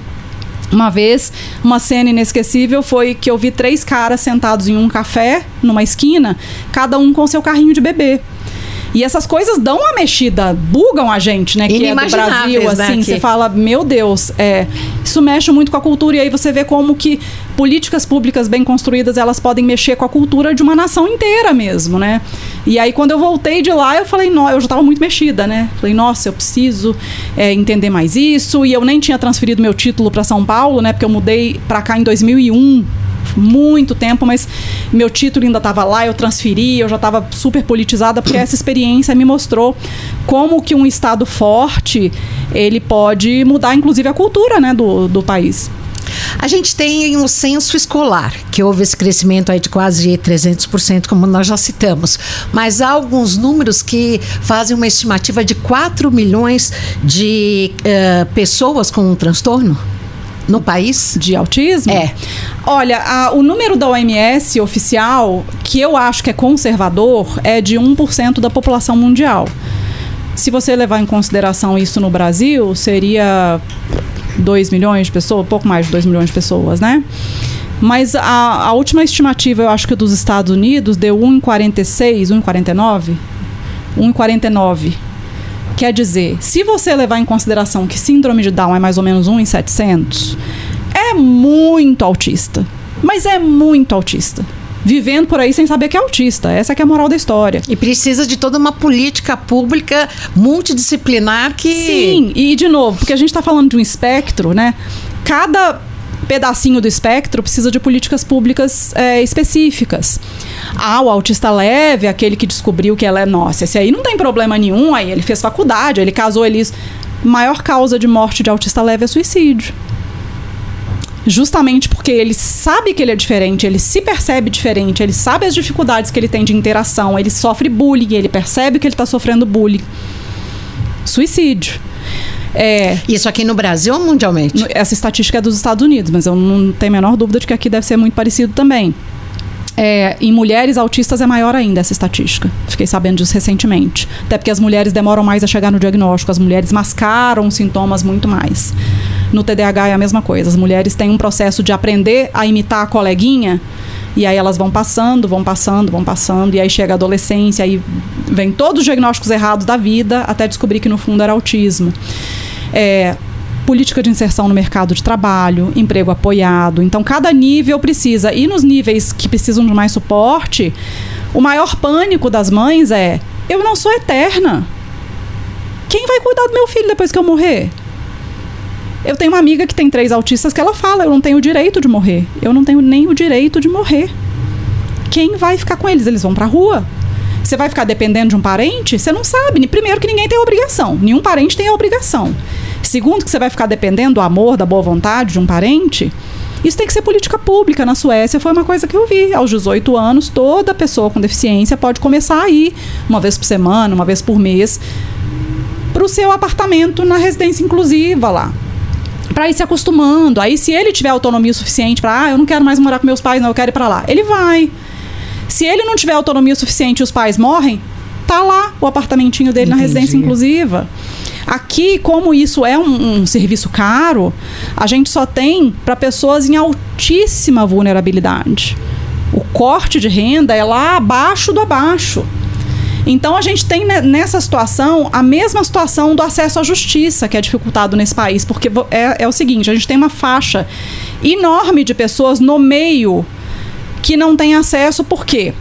uma vez, uma cena inesquecível foi que eu vi três caras sentados em um café, numa esquina, cada um com seu carrinho de bebê. E essas coisas dão uma mexida, bugam a gente, né? Que é do Brasil, né, assim. que- Você fala, meu Deus, é, isso mexe muito com a cultura. E aí você vê como que políticas públicas bem construídas, elas podem mexer com a cultura de uma nação inteira mesmo, né? E aí quando eu voltei de lá, eu falei, não, eu já estava muito mexida, né? Falei, nossa, eu preciso é, entender mais isso. E eu nem tinha transferido meu título para São Paulo, né? Porque eu mudei para cá em 2001 muito tempo, mas meu título ainda estava lá, eu transferi, eu já estava super politizada, porque essa experiência me mostrou como que um Estado forte, ele pode mudar, inclusive, a cultura né, do, do país. A gente tem um censo escolar, que houve esse crescimento aí de quase 300%, como nós já citamos. Mas há alguns números que fazem uma estimativa de 4 milhões de eh, pessoas com um transtorno no país. De autismo? É. Olha, a- o número da OMS oficial, que eu acho que é conservador, é de 1% da população mundial. Se você levar em consideração isso no Brasil, seria 2 milhões de pessoas, pouco mais de 2 milhões de pessoas, né? Mas a, a última estimativa, eu acho que dos Estados Unidos, deu 1,46, 1,49? 1,49. Quer dizer, se você levar em consideração que síndrome de Down é mais ou menos 1 em 700, é muito autista. Mas é muito autista. Vivendo por aí sem saber que é autista. Essa que é a moral da história. E precisa de toda uma política pública multidisciplinar que. Sim, e de novo, porque a gente está falando de um espectro, né? Cada pedacinho do espectro precisa de políticas públicas é, específicas. Ah, o autista leve, aquele que descobriu que ela é nossa, esse aí não tem problema nenhum, aí ele fez faculdade, ele casou, ele... Maior causa de morte de autista leve é suicídio. Justamente porque ele sabe que ele é diferente, ele se percebe diferente, ele sabe as dificuldades que ele tem de interação, ele sofre bullying, ele percebe que ele está sofrendo bullying. Suicídio. É, Isso aqui no Brasil ou mundialmente? essa estatística é dos Estados Unidos, mas eu não tenho a menor dúvida de que aqui deve ser muito parecido também. É, em mulheres autistas é maior ainda essa estatística. Fiquei sabendo disso recentemente. Até porque as mulheres demoram mais a chegar no diagnóstico, as mulheres mascaram os sintomas muito mais. No TDAH é a mesma coisa. As mulheres têm um processo de aprender a imitar a coleguinha, e aí elas vão passando, vão passando, vão passando, e aí chega a adolescência, aí vem todos os diagnósticos errados da vida, até descobrir que no fundo era autismo. É, política de inserção no mercado de trabalho, emprego apoiado. Então, cada nível precisa. E nos níveis que precisam de mais suporte, o maior pânico das mães é: eu não sou eterna. Quem vai cuidar do meu filho depois que eu morrer? Eu tenho uma amiga que tem três autistas que ela fala: eu não tenho o direito de morrer. Eu não tenho nem o direito de morrer. Quem vai ficar com eles? Eles vão pra rua. Você vai ficar dependendo de um parente? Você não sabe. Primeiro que ninguém tem obrigação. Nenhum parente tem a obrigação. Segundo que você vai ficar dependendo do amor, da boa vontade de um parente. Isso tem que ser política pública. Na Suécia foi uma coisa que eu vi. Aos 18 anos, toda pessoa com deficiência pode começar a ir uma vez por semana, uma vez por mês, para o seu apartamento na residência inclusiva lá. Para ir se acostumando. Aí, se ele tiver autonomia suficiente para, ah, eu não quero mais morar com meus pais, não, eu quero ir para lá, ele vai. Se ele não tiver autonomia suficiente e os pais morrem, tá lá o apartamentinho dele na Entendi. residência inclusiva. Aqui, como isso é um, um serviço caro, a gente só tem para pessoas em altíssima vulnerabilidade. O corte de renda é lá abaixo do abaixo. Então a gente tem ne- nessa situação a mesma situação do acesso à justiça que é dificultado nesse país, porque é, é o seguinte: a gente tem uma faixa enorme de pessoas no meio que não têm acesso, por quê?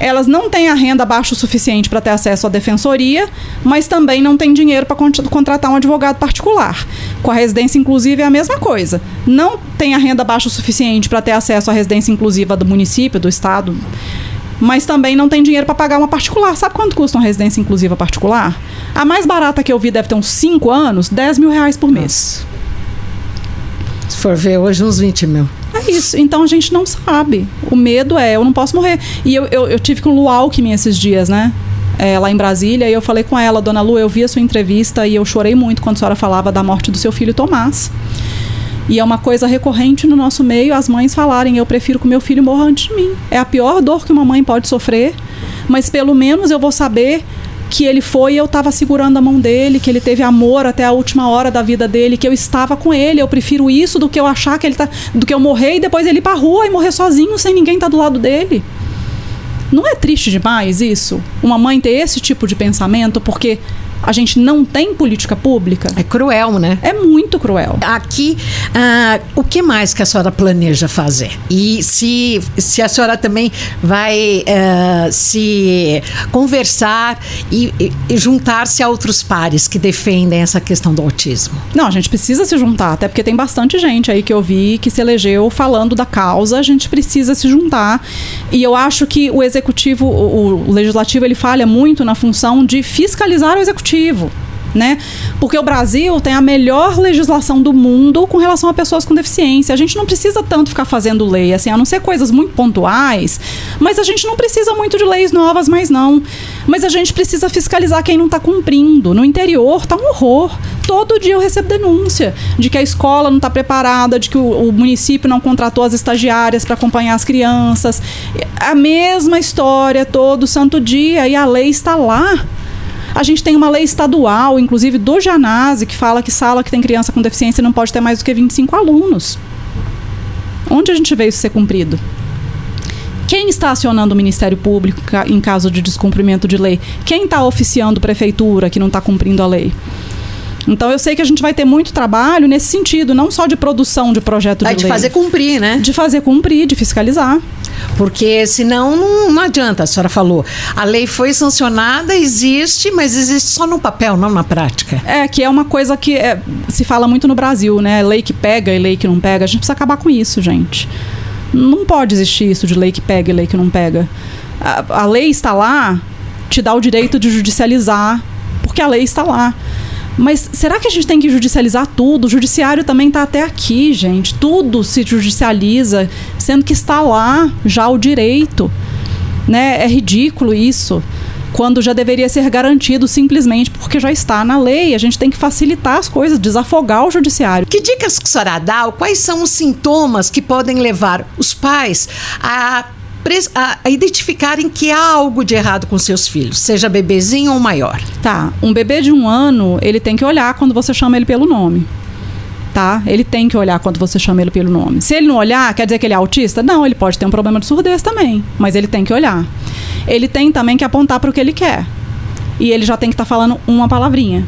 Elas não têm a renda baixa o suficiente para ter acesso à defensoria, mas também não têm dinheiro para contratar um advogado particular. Com a residência inclusiva é a mesma coisa. Não tem a renda baixa o suficiente para ter acesso à residência inclusiva do município, do estado, mas também não tem dinheiro para pagar uma particular. Sabe quanto custa uma residência inclusiva particular? A mais barata que eu vi deve ter uns 5 anos, 10 mil reais por mês. Se for ver hoje, uns 20 mil. É isso. Então a gente não sabe. O medo é, eu não posso morrer. E eu, eu, eu tive com o Lu Alckmin esses dias, né? é, lá em Brasília e eu falei com ela, Dona Lu, eu vi a sua entrevista e eu chorei muito quando a senhora falava da morte do seu filho Tomás. E é uma coisa recorrente no nosso meio as mães falarem: eu prefiro que meu filho morra antes de mim. É a pior dor que uma mãe pode sofrer, mas pelo menos eu vou saber que ele foi e eu estava segurando a mão dele, que ele teve amor até a última hora da vida dele, que eu estava com ele. Eu prefiro isso do que eu achar que ele tá. do que eu morrer e depois ele ir pra rua e morrer sozinho sem ninguém estar tá do lado dele. Não é triste demais isso? Uma mãe ter esse tipo de pensamento porque a gente não tem política pública. É cruel, né? É muito cruel. Aqui, uh, o que mais que a senhora planeja fazer? E se, se a senhora também vai uh, se conversar e, e juntar-se a outros pares que defendem essa questão do autismo? Não, a gente precisa se juntar, até porque tem bastante gente aí que eu vi que se elegeu falando da causa, a gente precisa se juntar. E eu acho que o executivo, o, o legislativo, ele falha muito na função de fiscalizar o executivo né? Porque o Brasil tem a melhor legislação do mundo com relação a pessoas com deficiência. A gente não precisa tanto ficar fazendo lei, assim, a não ser coisas muito pontuais, mas a gente não precisa muito de leis novas, mais não. Mas a gente precisa fiscalizar quem não está cumprindo. No interior tá um horror. Todo dia eu recebo denúncia de que a escola não está preparada, de que o, o município não contratou as estagiárias para acompanhar as crianças. A mesma história todo santo dia e a lei está lá. A gente tem uma lei estadual, inclusive do Janase, que fala que sala que tem criança com deficiência não pode ter mais do que 25 alunos. Onde a gente vê isso ser cumprido? Quem está acionando o Ministério Público em caso de descumprimento de lei? Quem está oficiando prefeitura que não está cumprindo a lei? Então eu sei que a gente vai ter muito trabalho nesse sentido, não só de produção de projeto de, é, de lei. De fazer cumprir, né? De fazer cumprir, de fiscalizar. Porque senão não, não adianta, a senhora falou. A lei foi sancionada, existe, mas existe só no papel, não na prática. É, que é uma coisa que é, se fala muito no Brasil, né? Lei que pega e lei que não pega. A gente precisa acabar com isso, gente. Não pode existir isso de lei que pega e lei que não pega. A, a lei está lá, te dá o direito de judicializar, porque a lei está lá. Mas será que a gente tem que judicializar tudo? O judiciário também está até aqui, gente. Tudo se judicializa, sendo que está lá já o direito. Né? É ridículo isso. Quando já deveria ser garantido simplesmente porque já está na lei. A gente tem que facilitar as coisas, desafogar o judiciário. Que dicas que a senhora dá? Quais são os sintomas que podem levar os pais a a, a identificarem que há algo de errado com seus filhos, seja bebezinho ou maior. Tá. Um bebê de um ano, ele tem que olhar quando você chama ele pelo nome. Tá? Ele tem que olhar quando você chama ele pelo nome. Se ele não olhar, quer dizer que ele é autista? Não, ele pode ter um problema de surdez também, mas ele tem que olhar. Ele tem também que apontar para o que ele quer. E ele já tem que estar tá falando uma palavrinha: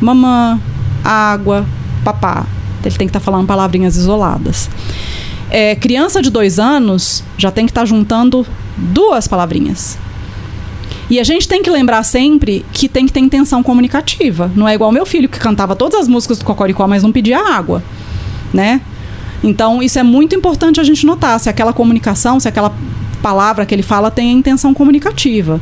mamã, água, papá. Ele tem que estar tá falando palavrinhas isoladas é, criança de dois anos já tem que estar tá juntando duas palavrinhas. E a gente tem que lembrar sempre que tem que ter intenção comunicativa. Não é igual meu filho que cantava todas as músicas do Cocoricó, mas não pedia água, né? Então, isso é muito importante a gente notar se aquela comunicação, se aquela palavra que ele fala tem a intenção comunicativa.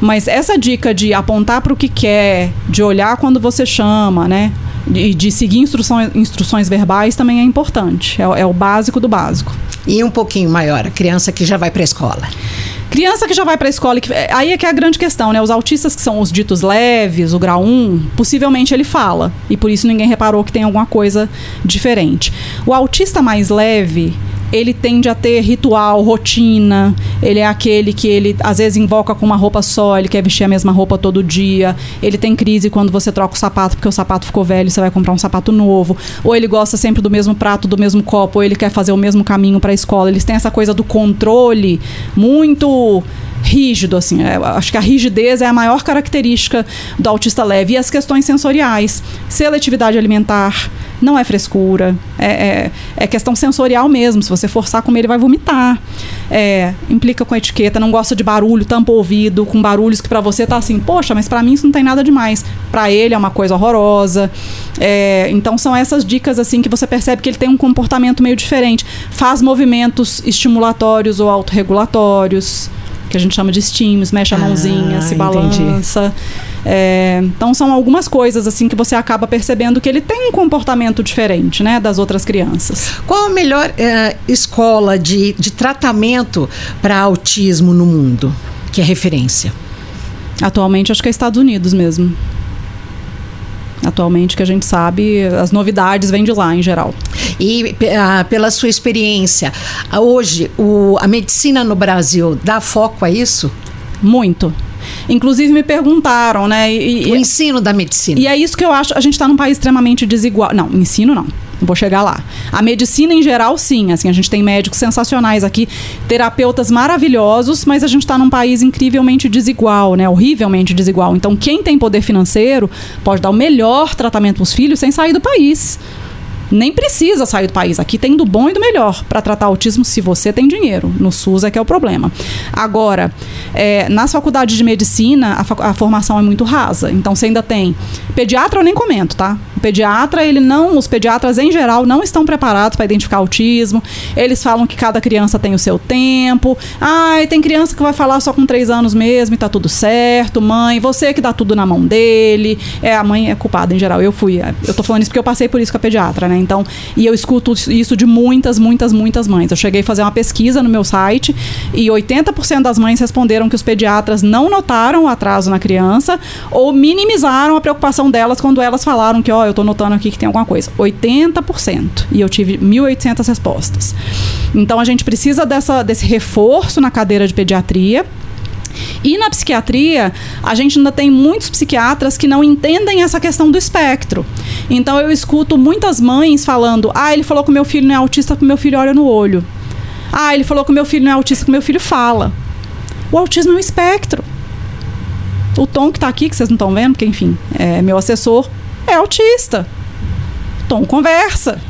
Mas essa dica de apontar para o que quer, de olhar quando você chama, né? De, de seguir instruções, instruções verbais também é importante. É, é o básico do básico. E um pouquinho maior, a criança que já vai para a escola. Criança que já vai para a escola, que, aí é que é a grande questão, né? Os autistas que são os ditos leves, o grau 1, possivelmente ele fala. E por isso ninguém reparou que tem alguma coisa diferente. O autista mais leve, ele tende a ter ritual, rotina. Ele é aquele que ele às vezes invoca com uma roupa só, ele quer vestir a mesma roupa todo dia. Ele tem crise quando você troca o sapato porque o sapato ficou velho, você vai comprar um sapato novo. Ou ele gosta sempre do mesmo prato, do mesmo copo, ou ele quer fazer o mesmo caminho para a escola. Eles têm essa coisa do controle muito rígido, assim. É, acho que a rigidez é a maior característica do autista leve. E as questões sensoriais. Seletividade alimentar não é frescura, é, é, é questão sensorial mesmo. Se você forçar a comer, ele vai vomitar. É, implica com etiqueta, não gosta de barulho, tampa o ouvido, com barulhos que para você tá assim, poxa, mas para mim isso não tem nada demais. Para ele é uma coisa horrorosa. É, então são essas dicas assim que você percebe que ele tem um comportamento meio diferente. Faz movimentos estimulatórios ou autorregulatórios que a gente chama de estímulos, mexe a ah, mãozinha, se balança. É, então são algumas coisas assim que você acaba percebendo que ele tem um comportamento diferente, né, das outras crianças. Qual a melhor é, escola de, de tratamento para autismo no mundo, que é referência? Atualmente acho que é Estados Unidos mesmo. Atualmente que a gente sabe, as novidades vêm de lá em geral. E ah, pela sua experiência, hoje o, a medicina no Brasil dá foco a isso? Muito. Inclusive me perguntaram, né? E, o ensino da medicina. E é isso que eu acho. A gente está num país extremamente desigual. Não, ensino não. Vou chegar lá. A medicina em geral, sim. Assim, a gente tem médicos sensacionais aqui, terapeutas maravilhosos, mas a gente está num país incrivelmente desigual, né? Horrivelmente desigual. Então, quem tem poder financeiro pode dar o melhor tratamento para os filhos sem sair do país nem precisa sair do país. Aqui tem do bom e do melhor para tratar autismo se você tem dinheiro. No SUS é que é o problema. Agora, é, nas faculdades de medicina, a, a, formação é muito rasa. Então, você ainda tem. Pediatra eu nem comento, tá? Pediatra, ele não. Os pediatras, em geral, não estão preparados para identificar autismo. Eles falam que cada criança tem o seu tempo. Ai, tem criança que vai falar só com três anos mesmo e tá tudo certo. Mãe, você que dá tudo na mão dele. É, a mãe é culpada em geral. Eu fui. Eu tô falando isso porque eu passei por isso com a pediatra, né? Então, e eu escuto isso de muitas, muitas, muitas mães. Eu cheguei a fazer uma pesquisa no meu site e 80% das mães responderam que os pediatras não notaram o atraso na criança ou minimizaram a preocupação delas quando elas falaram que, ó, oh, eu tô notando aqui que tem alguma coisa. 80%. E eu tive 1.800 respostas. Então a gente precisa dessa, desse reforço na cadeira de pediatria e na psiquiatria, a gente ainda tem muitos psiquiatras que não entendem essa questão do espectro. Então eu escuto muitas mães falando: "Ah, ele falou que meu filho não é autista, que meu filho olha no olho". "Ah, ele falou que meu filho não é autista, que meu filho fala". O autismo é um espectro. O Tom que está aqui, que vocês não estão vendo, porque enfim, é meu assessor, é autista. Tom conversa.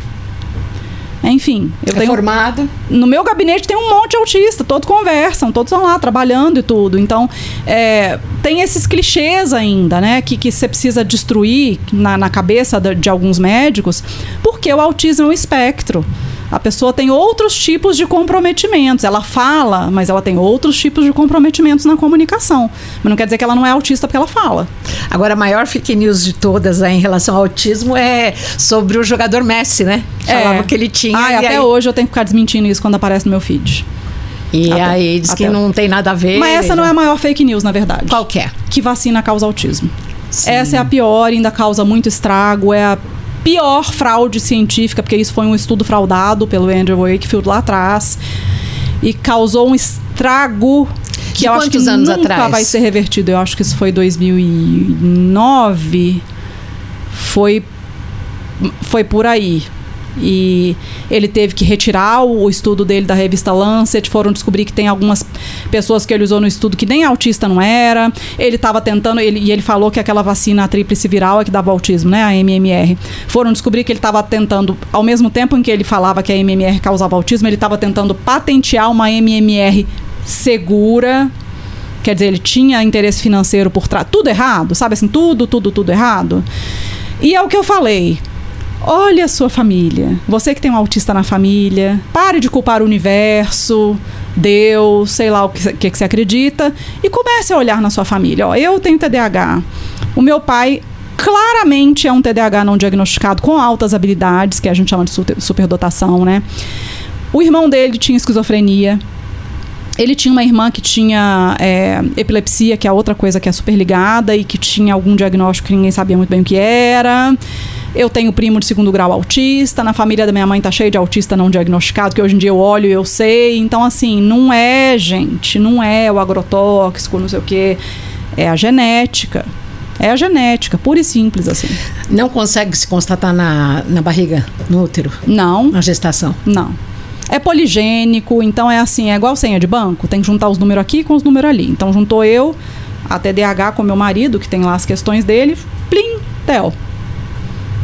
Enfim, eu é tenho. Formado. No meu gabinete tem um monte de autista, todos conversam, todos estão lá trabalhando e tudo. Então, é, tem esses clichês ainda, né? Que, que você precisa destruir na, na cabeça de, de alguns médicos, porque o autismo é um espectro. A pessoa tem outros tipos de comprometimentos. Ela fala, mas ela tem outros tipos de comprometimentos na comunicação. Mas não quer dizer que ela não é autista porque ela fala. Agora, a maior fake news de todas aí, em relação ao autismo é sobre o jogador Messi, né? Falava é. que ele tinha. Ah, até aí... hoje eu tenho que ficar desmentindo isso quando aparece no meu feed. E até, aí diz que não tem nada a ver. Mas essa não é a maior fake news, na verdade. Qual que é? Que vacina causa autismo. Sim. Essa é a pior, ainda causa muito estrago, é a pior fraude científica, porque isso foi um estudo fraudado pelo Andrew Wakefield lá atrás e causou um estrago que De eu acho que anos nunca atrás? vai ser revertido. Eu acho que isso foi 2009. Foi foi por aí. E ele teve que retirar o, estudo dele da revista Lancet. Foram descobrir que tem algumas pessoas que ele usou no estudo que nem autista não era. Ele estava tentando, ele, e ele falou que aquela vacina tríplice viral é que dava autismo, né? A MMR. Foram descobrir que ele estava tentando, ao mesmo tempo em que ele falava que a MMR causava autismo, ele estava tentando patentear uma MMR segura. Quer dizer, ele tinha interesse financeiro por trás. Tudo errado, sabe assim? Tudo, tudo, tudo errado. E é o que eu falei. Olhe a sua família. Você que tem um autista na família, pare de culpar o universo, Deus, sei lá o que, que, que você acredita, e comece a olhar na sua família. Ó, eu tenho TDAH. O meu pai claramente é um TDAH não diagnosticado com altas habilidades, que a gente chama de superdotação, né? O irmão dele tinha esquizofrenia. Ele tinha uma irmã que tinha é, epilepsia, que é outra coisa que é super ligada e que tinha algum diagnóstico que ninguém sabia muito bem o que era. Eu tenho primo de segundo grau autista, na família da minha mãe tá cheio de autista não diagnosticado, que hoje em dia eu olho e eu sei. Então, assim, não é, gente, não é o agrotóxico, não sei o quê. É a genética. É a genética, pura e simples, assim. Não consegue se constatar na, na barriga, no útero? Não. Na gestação? Não. É poligênico, então é assim, é igual senha de banco, tem que juntar os números aqui com os números ali. Então juntou eu, a TDAH com meu marido, que tem lá as questões dele, plim, tel.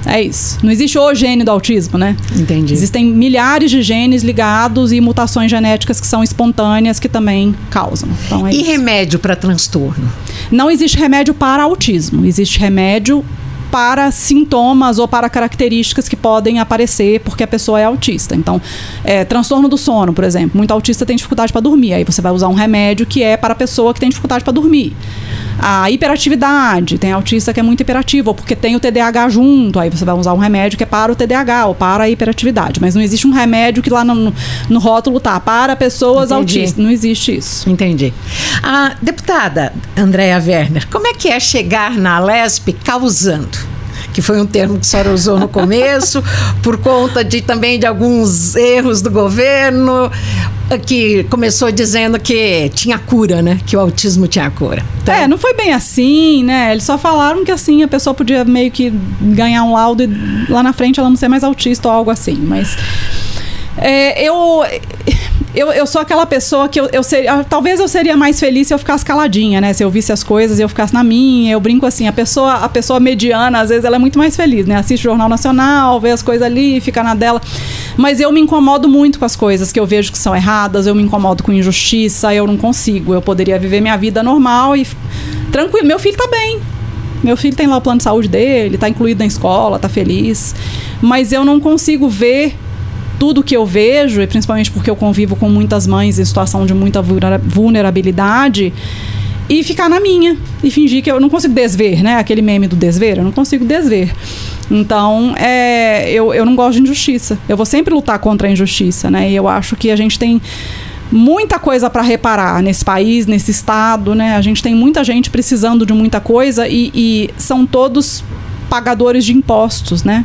É isso. Não existe o gene do autismo, né? Entendi. Existem milhares de genes ligados e mutações genéticas que são espontâneas que também causam. Então, é e isso. remédio para transtorno? Não existe remédio para autismo. Existe remédio para sintomas ou para características que podem aparecer porque a pessoa é autista. Então, é, transtorno do sono, por exemplo. Muito autista tem dificuldade para dormir. Aí você vai usar um remédio que é para a pessoa que tem dificuldade para dormir. A hiperatividade. Tem autista que é muito hiperativo, ou porque tem o TDAH junto, aí você vai usar um remédio que é para o TDAH ou para a hiperatividade. Mas não existe um remédio que lá no, no rótulo tá para pessoas Entendi. autistas. Não existe isso. Entendi. A deputada Andréa Werner, como é que é chegar na Lesp causando? Que foi um termo que a senhora usou no começo, por conta de também de alguns erros do governo, que começou dizendo que tinha cura, né? Que o autismo tinha cura. Então... É, não foi bem assim, né? Eles só falaram que assim a pessoa podia meio que ganhar um laudo e lá na frente ela não ser mais autista ou algo assim. Mas é, eu eu, eu sou aquela pessoa que eu, eu seria. Talvez eu seria mais feliz se eu ficasse caladinha, né? Se eu visse as coisas e eu ficasse na minha. Eu brinco assim, a pessoa, a pessoa mediana, às vezes, ela é muito mais feliz, né? Assiste o Jornal Nacional, vê as coisas ali, fica na dela. Mas eu me incomodo muito com as coisas que eu vejo que são erradas, eu me incomodo com injustiça, eu não consigo. Eu poderia viver minha vida normal e. Tranquilo, meu filho tá bem. Meu filho tem lá o plano de saúde dele, tá incluído na escola, tá feliz. Mas eu não consigo ver tudo que eu vejo, e principalmente porque eu convivo com muitas mães em situação de muita vulnerabilidade, e ficar na minha e fingir que eu não consigo desver, né? Aquele meme do desver, eu não consigo desver. Então, é, eu, eu não gosto de injustiça. Eu vou sempre lutar contra a injustiça, né? E eu acho que a gente tem muita coisa para reparar nesse país, nesse estado, né? A gente tem muita gente precisando de muita coisa e, e são todos pagadores de impostos, né?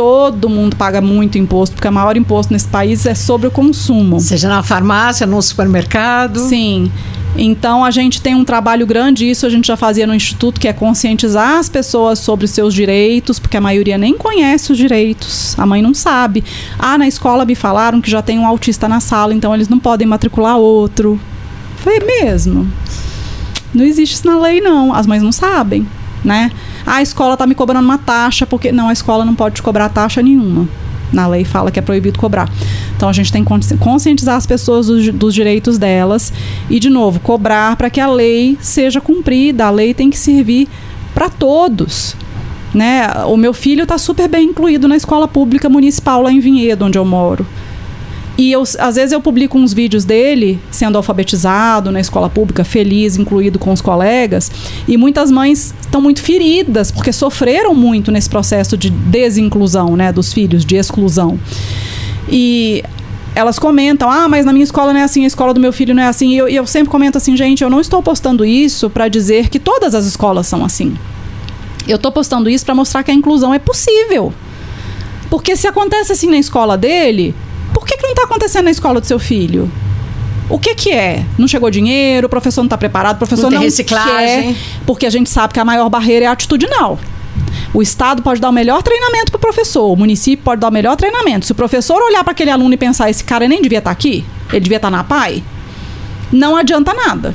Todo mundo paga muito imposto, porque o maior imposto nesse país é sobre o consumo. Seja na farmácia, no supermercado. Sim. Então a gente tem um trabalho grande, isso a gente já fazia no Instituto, que é conscientizar as pessoas sobre seus direitos, porque a maioria nem conhece os direitos, a mãe não sabe. Ah, na escola me falaram que já tem um autista na sala, então eles não podem matricular outro. Foi mesmo. Não existe isso na lei, não. As mães não sabem, né? A escola está me cobrando uma taxa, porque. Não, a escola não pode te cobrar taxa nenhuma. Na lei fala que é proibido cobrar. Então a gente tem que conscientizar as pessoas dos, dos direitos delas e, de novo, cobrar para que a lei seja cumprida. A lei tem que servir para todos. Né? O meu filho está super bem incluído na escola pública municipal lá em Vinhedo, onde eu moro. E eu, às vezes eu publico uns vídeos dele sendo alfabetizado na escola pública, feliz, incluído com os colegas. E muitas mães estão muito feridas, porque sofreram muito nesse processo de desinclusão né, dos filhos, de exclusão. E elas comentam, ah, mas na minha escola não é assim, a escola do meu filho não é assim. E eu, e eu sempre comento assim, gente, eu não estou postando isso para dizer que todas as escolas são assim. Eu estou postando isso para mostrar que a inclusão é possível. Porque se acontece assim na escola dele, não está acontecendo na escola do seu filho? O que que é? Não chegou dinheiro, o professor não está preparado, o professor não, não reciclagem. quer, porque a gente sabe que a maior barreira é atitudinal. O Estado pode dar o melhor treinamento para o professor, o município pode dar o melhor treinamento. Se o professor olhar para aquele aluno e pensar, esse cara nem devia estar tá aqui, ele devia estar tá na PAI, não adianta nada.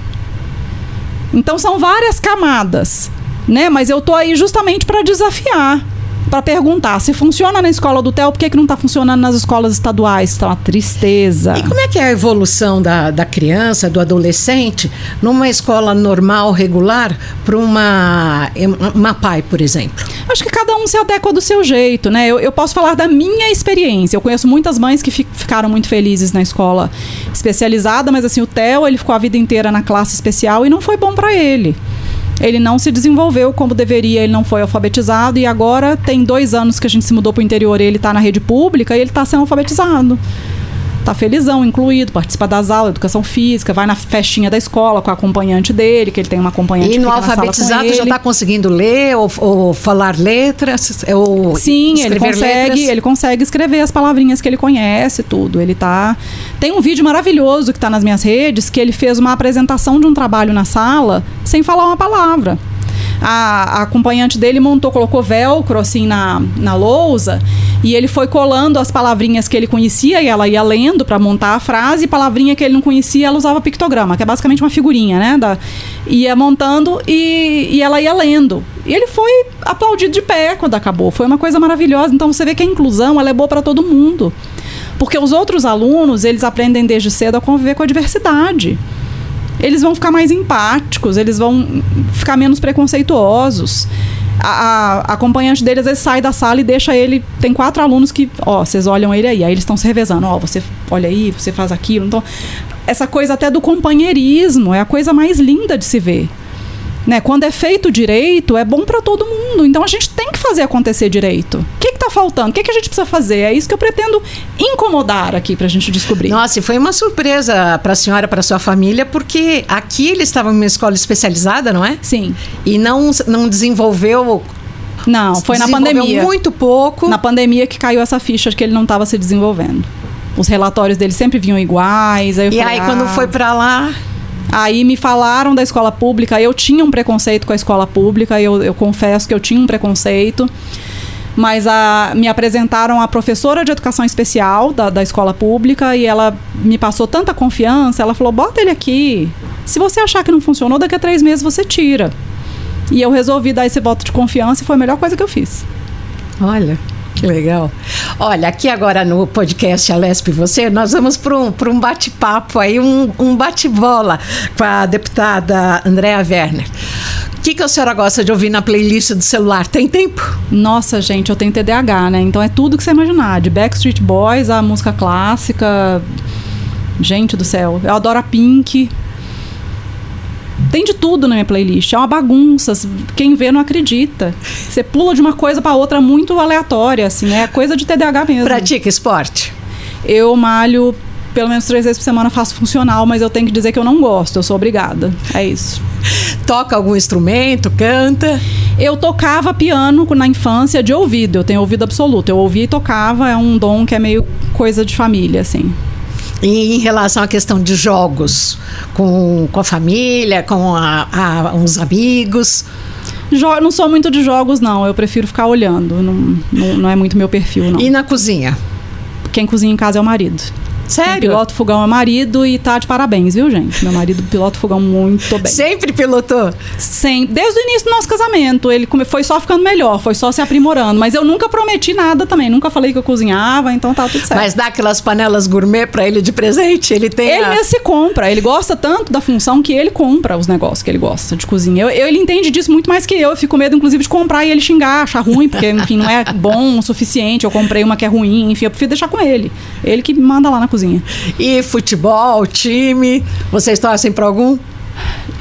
Então são várias camadas, né? Mas eu tô aí justamente para desafiar para perguntar se funciona na escola do TEL, por que, que não está funcionando nas escolas estaduais? Está uma tristeza. E como é que é a evolução da, da criança, do adolescente, numa escola normal, regular, para uma, uma PAI, por exemplo? Acho que cada um se adequa do seu jeito, né? Eu, eu posso falar da minha experiência. Eu conheço muitas mães que fi, ficaram muito felizes na escola especializada, mas assim, o TEL, ele ficou a vida inteira na classe especial e não foi bom para ele ele não se desenvolveu como deveria, ele não foi alfabetizado e agora tem dois anos que a gente se mudou para o interior, ele está na rede pública e ele está sendo alfabetizado tá felizão, incluído, participa das aulas, educação física, vai na festinha da escola com a acompanhante dele, que ele tem uma acompanhante E no alfabetizado já está conseguindo ler ou, ou, falar letras? Ou Sim, ele consegue, letras. ele consegue escrever as palavrinhas que ele conhece, tudo. Ele tá. Tem um vídeo maravilhoso que está nas minhas redes que ele fez uma apresentação de um trabalho na sala sem falar uma palavra a, a acompanhante dele montou, colocou velcro assim na, na lousa e ele foi colando as palavrinhas que ele conhecia e ela ia lendo para montar a frase, e palavrinha que ele não conhecia, ela usava pictograma, que é basicamente uma figurinha, né? Da, ia montando e, e ela ia lendo. E ele foi aplaudido de pé quando acabou. Foi uma coisa maravilhosa. Então você vê que a inclusão ela é boa para todo mundo. Porque os outros alunos, eles aprendem desde cedo a conviver com a diversidade eles vão ficar mais empáticos, eles vão ficar menos preconceituosos. A, a, acompanhante dele às vezes sai da sala e deixa ele. Tem quatro alunos que, ó, vocês olham ele aí, aí eles estão se revezando, ó, você olha aí, você faz aquilo. Então, essa coisa até do companheirismo é a coisa mais linda de se ver. Né? Quando é feito direito, é bom para todo mundo. Então a gente tem que fazer acontecer direito. Está faltando? O que, que a gente precisa fazer? É isso que eu pretendo incomodar aqui para a gente descobrir. Nossa, e foi uma surpresa para a senhora, para sua família, porque aqui eles estavam em uma escola especializada, não é? Sim. E não, não desenvolveu não, foi na pandemia. muito pouco. Na pandemia que caiu essa ficha de que ele não estava se desenvolvendo. Os relatórios dele sempre vinham iguais. Aí e falei, aí, ah, quando foi para lá. Aí me falaram da escola pública. Eu tinha um preconceito com a escola pública. Eu, eu confesso que eu tinha um preconceito. Mas a, me apresentaram a professora de educação especial da, da escola pública e ela me passou tanta confiança. Ela falou: bota ele aqui. Se você achar que não funcionou, daqui a três meses você tira. E eu resolvi dar esse voto de confiança e foi a melhor coisa que eu fiz. Olha. Que legal. Olha, aqui agora no podcast Alesp Você, nós vamos para um, um bate-papo aí, um, um bate-bola com a deputada Andréa Werner. O que, que a senhora gosta de ouvir na playlist do celular? Tem tempo? Nossa, gente, eu tenho TDAH, né? Então é tudo que você imaginar. De Backstreet Boys, a música clássica. Gente do céu. Eu adoro a Pink. Tem de tudo na minha playlist. É uma bagunça. Quem vê não acredita. Você pula de uma coisa para outra muito aleatória, assim. É coisa de TDAH mesmo. Pratica esporte? Eu malho pelo menos três vezes por semana faço funcional, mas eu tenho que dizer que eu não gosto, eu sou obrigada. É isso. Toca algum instrumento, canta? Eu tocava piano na infância de ouvido, eu tenho ouvido absoluto. Eu ouvia e tocava, é um dom que é meio coisa de família, assim. E em relação à questão de jogos, com, com a família, com a, a, uns amigos? Jo não sou muito de jogos, não. Eu prefiro ficar olhando. Não, não, não é muito meu perfil, não. E na cozinha? Quem cozinha em casa é o marido. Sério? Piloto fogão é marido e tá de parabéns, viu, gente? Meu marido pilota fogão muito bem. Sempre pilotou? Sempre. Desde o início do nosso casamento. Ele foi só ficando melhor, foi só se aprimorando. Mas eu nunca prometi nada também. Nunca falei que eu cozinhava, então tá tudo certo. Mas dá aquelas panelas gourmet pra ele de presente? Ele tem. Ele a... se compra. Ele gosta tanto da função que ele compra os negócios que ele gosta de cozinha. Eu, eu, ele entende disso muito mais que eu. Eu fico com medo, inclusive, de comprar e ele xingar, achar ruim, porque, enfim, não é bom o suficiente. Eu comprei uma que é ruim, enfim, eu prefiro deixar com ele. Ele que manda lá na cozinha. E futebol, time? Vocês torcem para algum?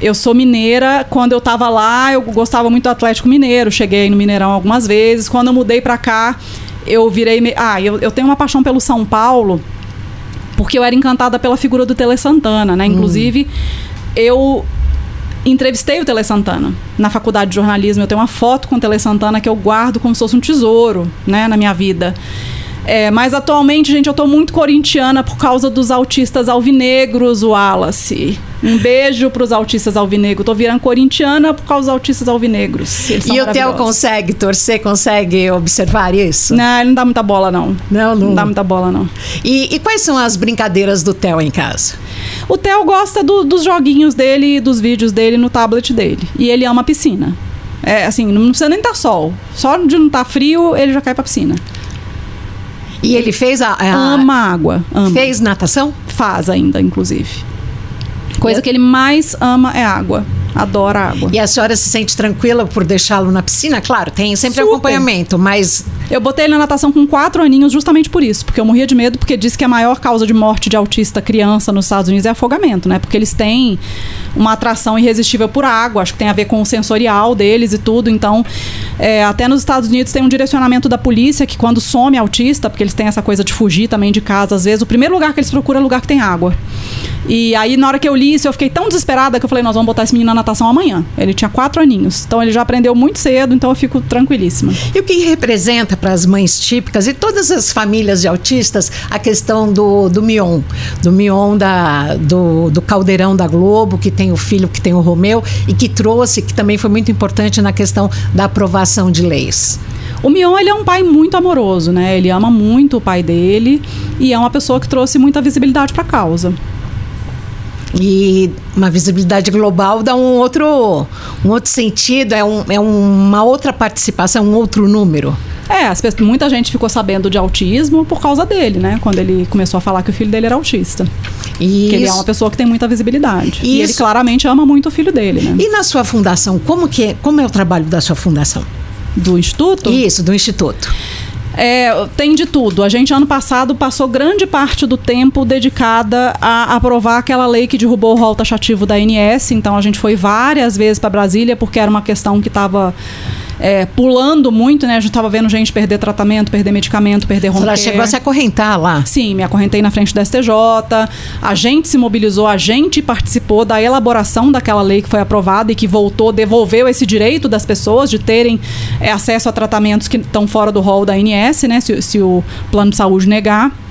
Eu sou mineira. Quando eu estava lá, eu gostava muito do Atlético Mineiro. Cheguei no Mineirão algumas vezes. Quando eu mudei para cá, eu virei. Ah, eu, eu tenho uma paixão pelo São Paulo, porque eu era encantada pela figura do Tele Santana, né? Hum. Inclusive, hum. eu entrevistei o Tele Santana na faculdade de jornalismo. Eu tenho uma foto com o Tele Santana que eu guardo como se fosse um tesouro, né, na minha vida. É, mas atualmente, gente, eu tô muito corintiana por causa dos autistas alvinegros, Wallace. Um beijo pros autistas alvinegros. Tô virando corintiana por causa dos autistas alvinegros. e o Theo consegue torcer, consegue observar isso? Não, ele não dá muita bola, não. Não, não. Não dá muita bola, não. E, e quais são as brincadeiras do Theo em casa? O Theo gosta do, dos joguinhos dele, dos vídeos dele no tablet dele. E ele ama piscina. É, assim, não precisa nem estar tá sol. Só de não estar tá frio, ele já cai pra piscina. E ele fez a. a ama água. Ama. Fez natação? Faz ainda, inclusive. Coisa que ele mais ama é água adora água. E a senhora se sente tranquila por deixá-lo na piscina? Claro, tem sempre Super. acompanhamento, mas. Eu botei ele na natação com quatro aninhos justamente por isso, porque eu morria de medo, porque disse que a maior causa de morte de autista criança nos Estados Unidos é afogamento, né? Porque eles têm uma atração irresistível por água, acho que tem a ver com o sensorial deles e tudo. Então, é, até nos Estados Unidos tem um direcionamento da polícia que quando some autista, porque eles têm essa coisa de fugir também de casa, às vezes, o primeiro lugar que eles procuram é lugar que tem água. E aí, na hora que eu li isso, eu fiquei tão desesperada que eu falei, nós vamos botar esse menino na natação amanhã. Ele tinha quatro aninhos. Então ele já aprendeu muito cedo, então eu fico tranquilíssima. E o que representa para as mães típicas e todas as famílias de autistas a questão do, do Mion? Do Mion da, do, do caldeirão da Globo, que tem o filho, que tem o Romeu, e que trouxe, que também foi muito importante na questão da aprovação de leis. O Mion ele é um pai muito amoroso, né? Ele ama muito o pai dele e é uma pessoa que trouxe muita visibilidade para a causa. E uma visibilidade global dá um outro, um outro sentido, é, um, é uma outra participação, um outro número. É, as muita gente ficou sabendo de autismo por causa dele, né? Quando ele começou a falar que o filho dele era autista. Isso. Que ele é uma pessoa que tem muita visibilidade. Isso. E ele claramente ama muito o filho dele, né? E na sua fundação, como que é, como é o trabalho da sua fundação? Do instituto? Isso, do instituto. É, tem de tudo. A gente, ano passado, passou grande parte do tempo dedicada a aprovar aquela lei que derrubou o rol taxativo da ANS. Então, a gente foi várias vezes para Brasília, porque era uma questão que estava é, pulando muito, né? A gente estava vendo gente perder tratamento, perder medicamento, perder home Ela chegou a se acorrentar lá. Sim, me acorrentei na frente do STJ. A gente se mobilizou, a gente participou da elaboração daquela lei que foi aprovada e que voltou, devolveu esse direito das pessoas de terem é, acesso a tratamentos que estão fora do rol da ANS, né? Se, se o plano de saúde negar.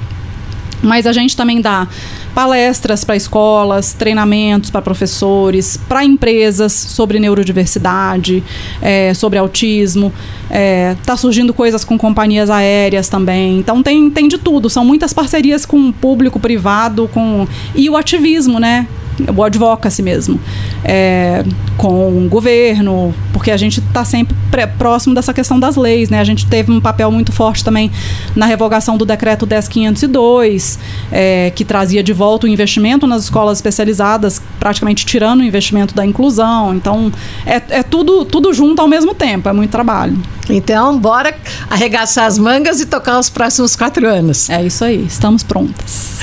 Mas a gente também dá palestras para escolas, treinamentos para professores, para empresas sobre neurodiversidade, é, sobre autismo. Está é, tá surgindo coisas com companhias aéreas também. Então tem, tem de tudo. São muitas parcerias com o público, privado, com e o ativismo, né? O advocacy mesmo, é, com o governo, porque a gente está sempre próximo dessa questão das leis, né? A gente teve um papel muito forte também na revogação do decreto 10502, é, que trazia de volta o investimento nas escolas especializadas, praticamente tirando o investimento da inclusão. Então, é, é tudo, tudo junto ao mesmo tempo, é muito trabalho. Então, bora arregaçar as mangas e tocar os próximos quatro anos. É isso aí, estamos prontas.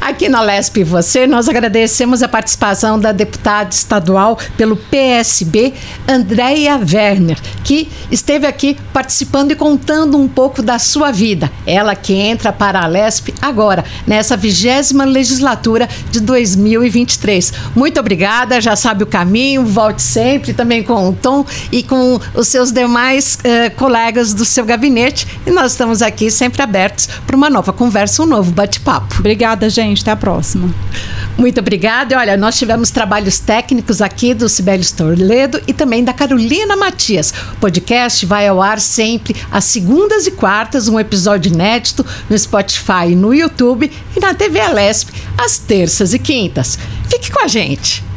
Aqui na LESP Você, nós agradecemos a participação da deputada estadual pelo PSB, Andréia Werner, que esteve aqui participando e contando um pouco da sua vida. Ela que entra para a LESP agora, nessa vigésima legislatura de 2023. Muito obrigada, já sabe o caminho, volte sempre também com o Tom e com os seus demais eh, colegas do seu gabinete. E nós estamos aqui sempre abertos para uma nova conversa, um novo bate-papo. Obrigada, gente. Até a próxima. Muito obrigada. Olha, nós tivemos trabalhos técnicos aqui do Sibélio Torledo e também da Carolina Matias. O podcast vai ao ar sempre às segundas e quartas, um episódio inédito no Spotify, no YouTube e na TV Alesp, às terças e quintas. Fique com a gente.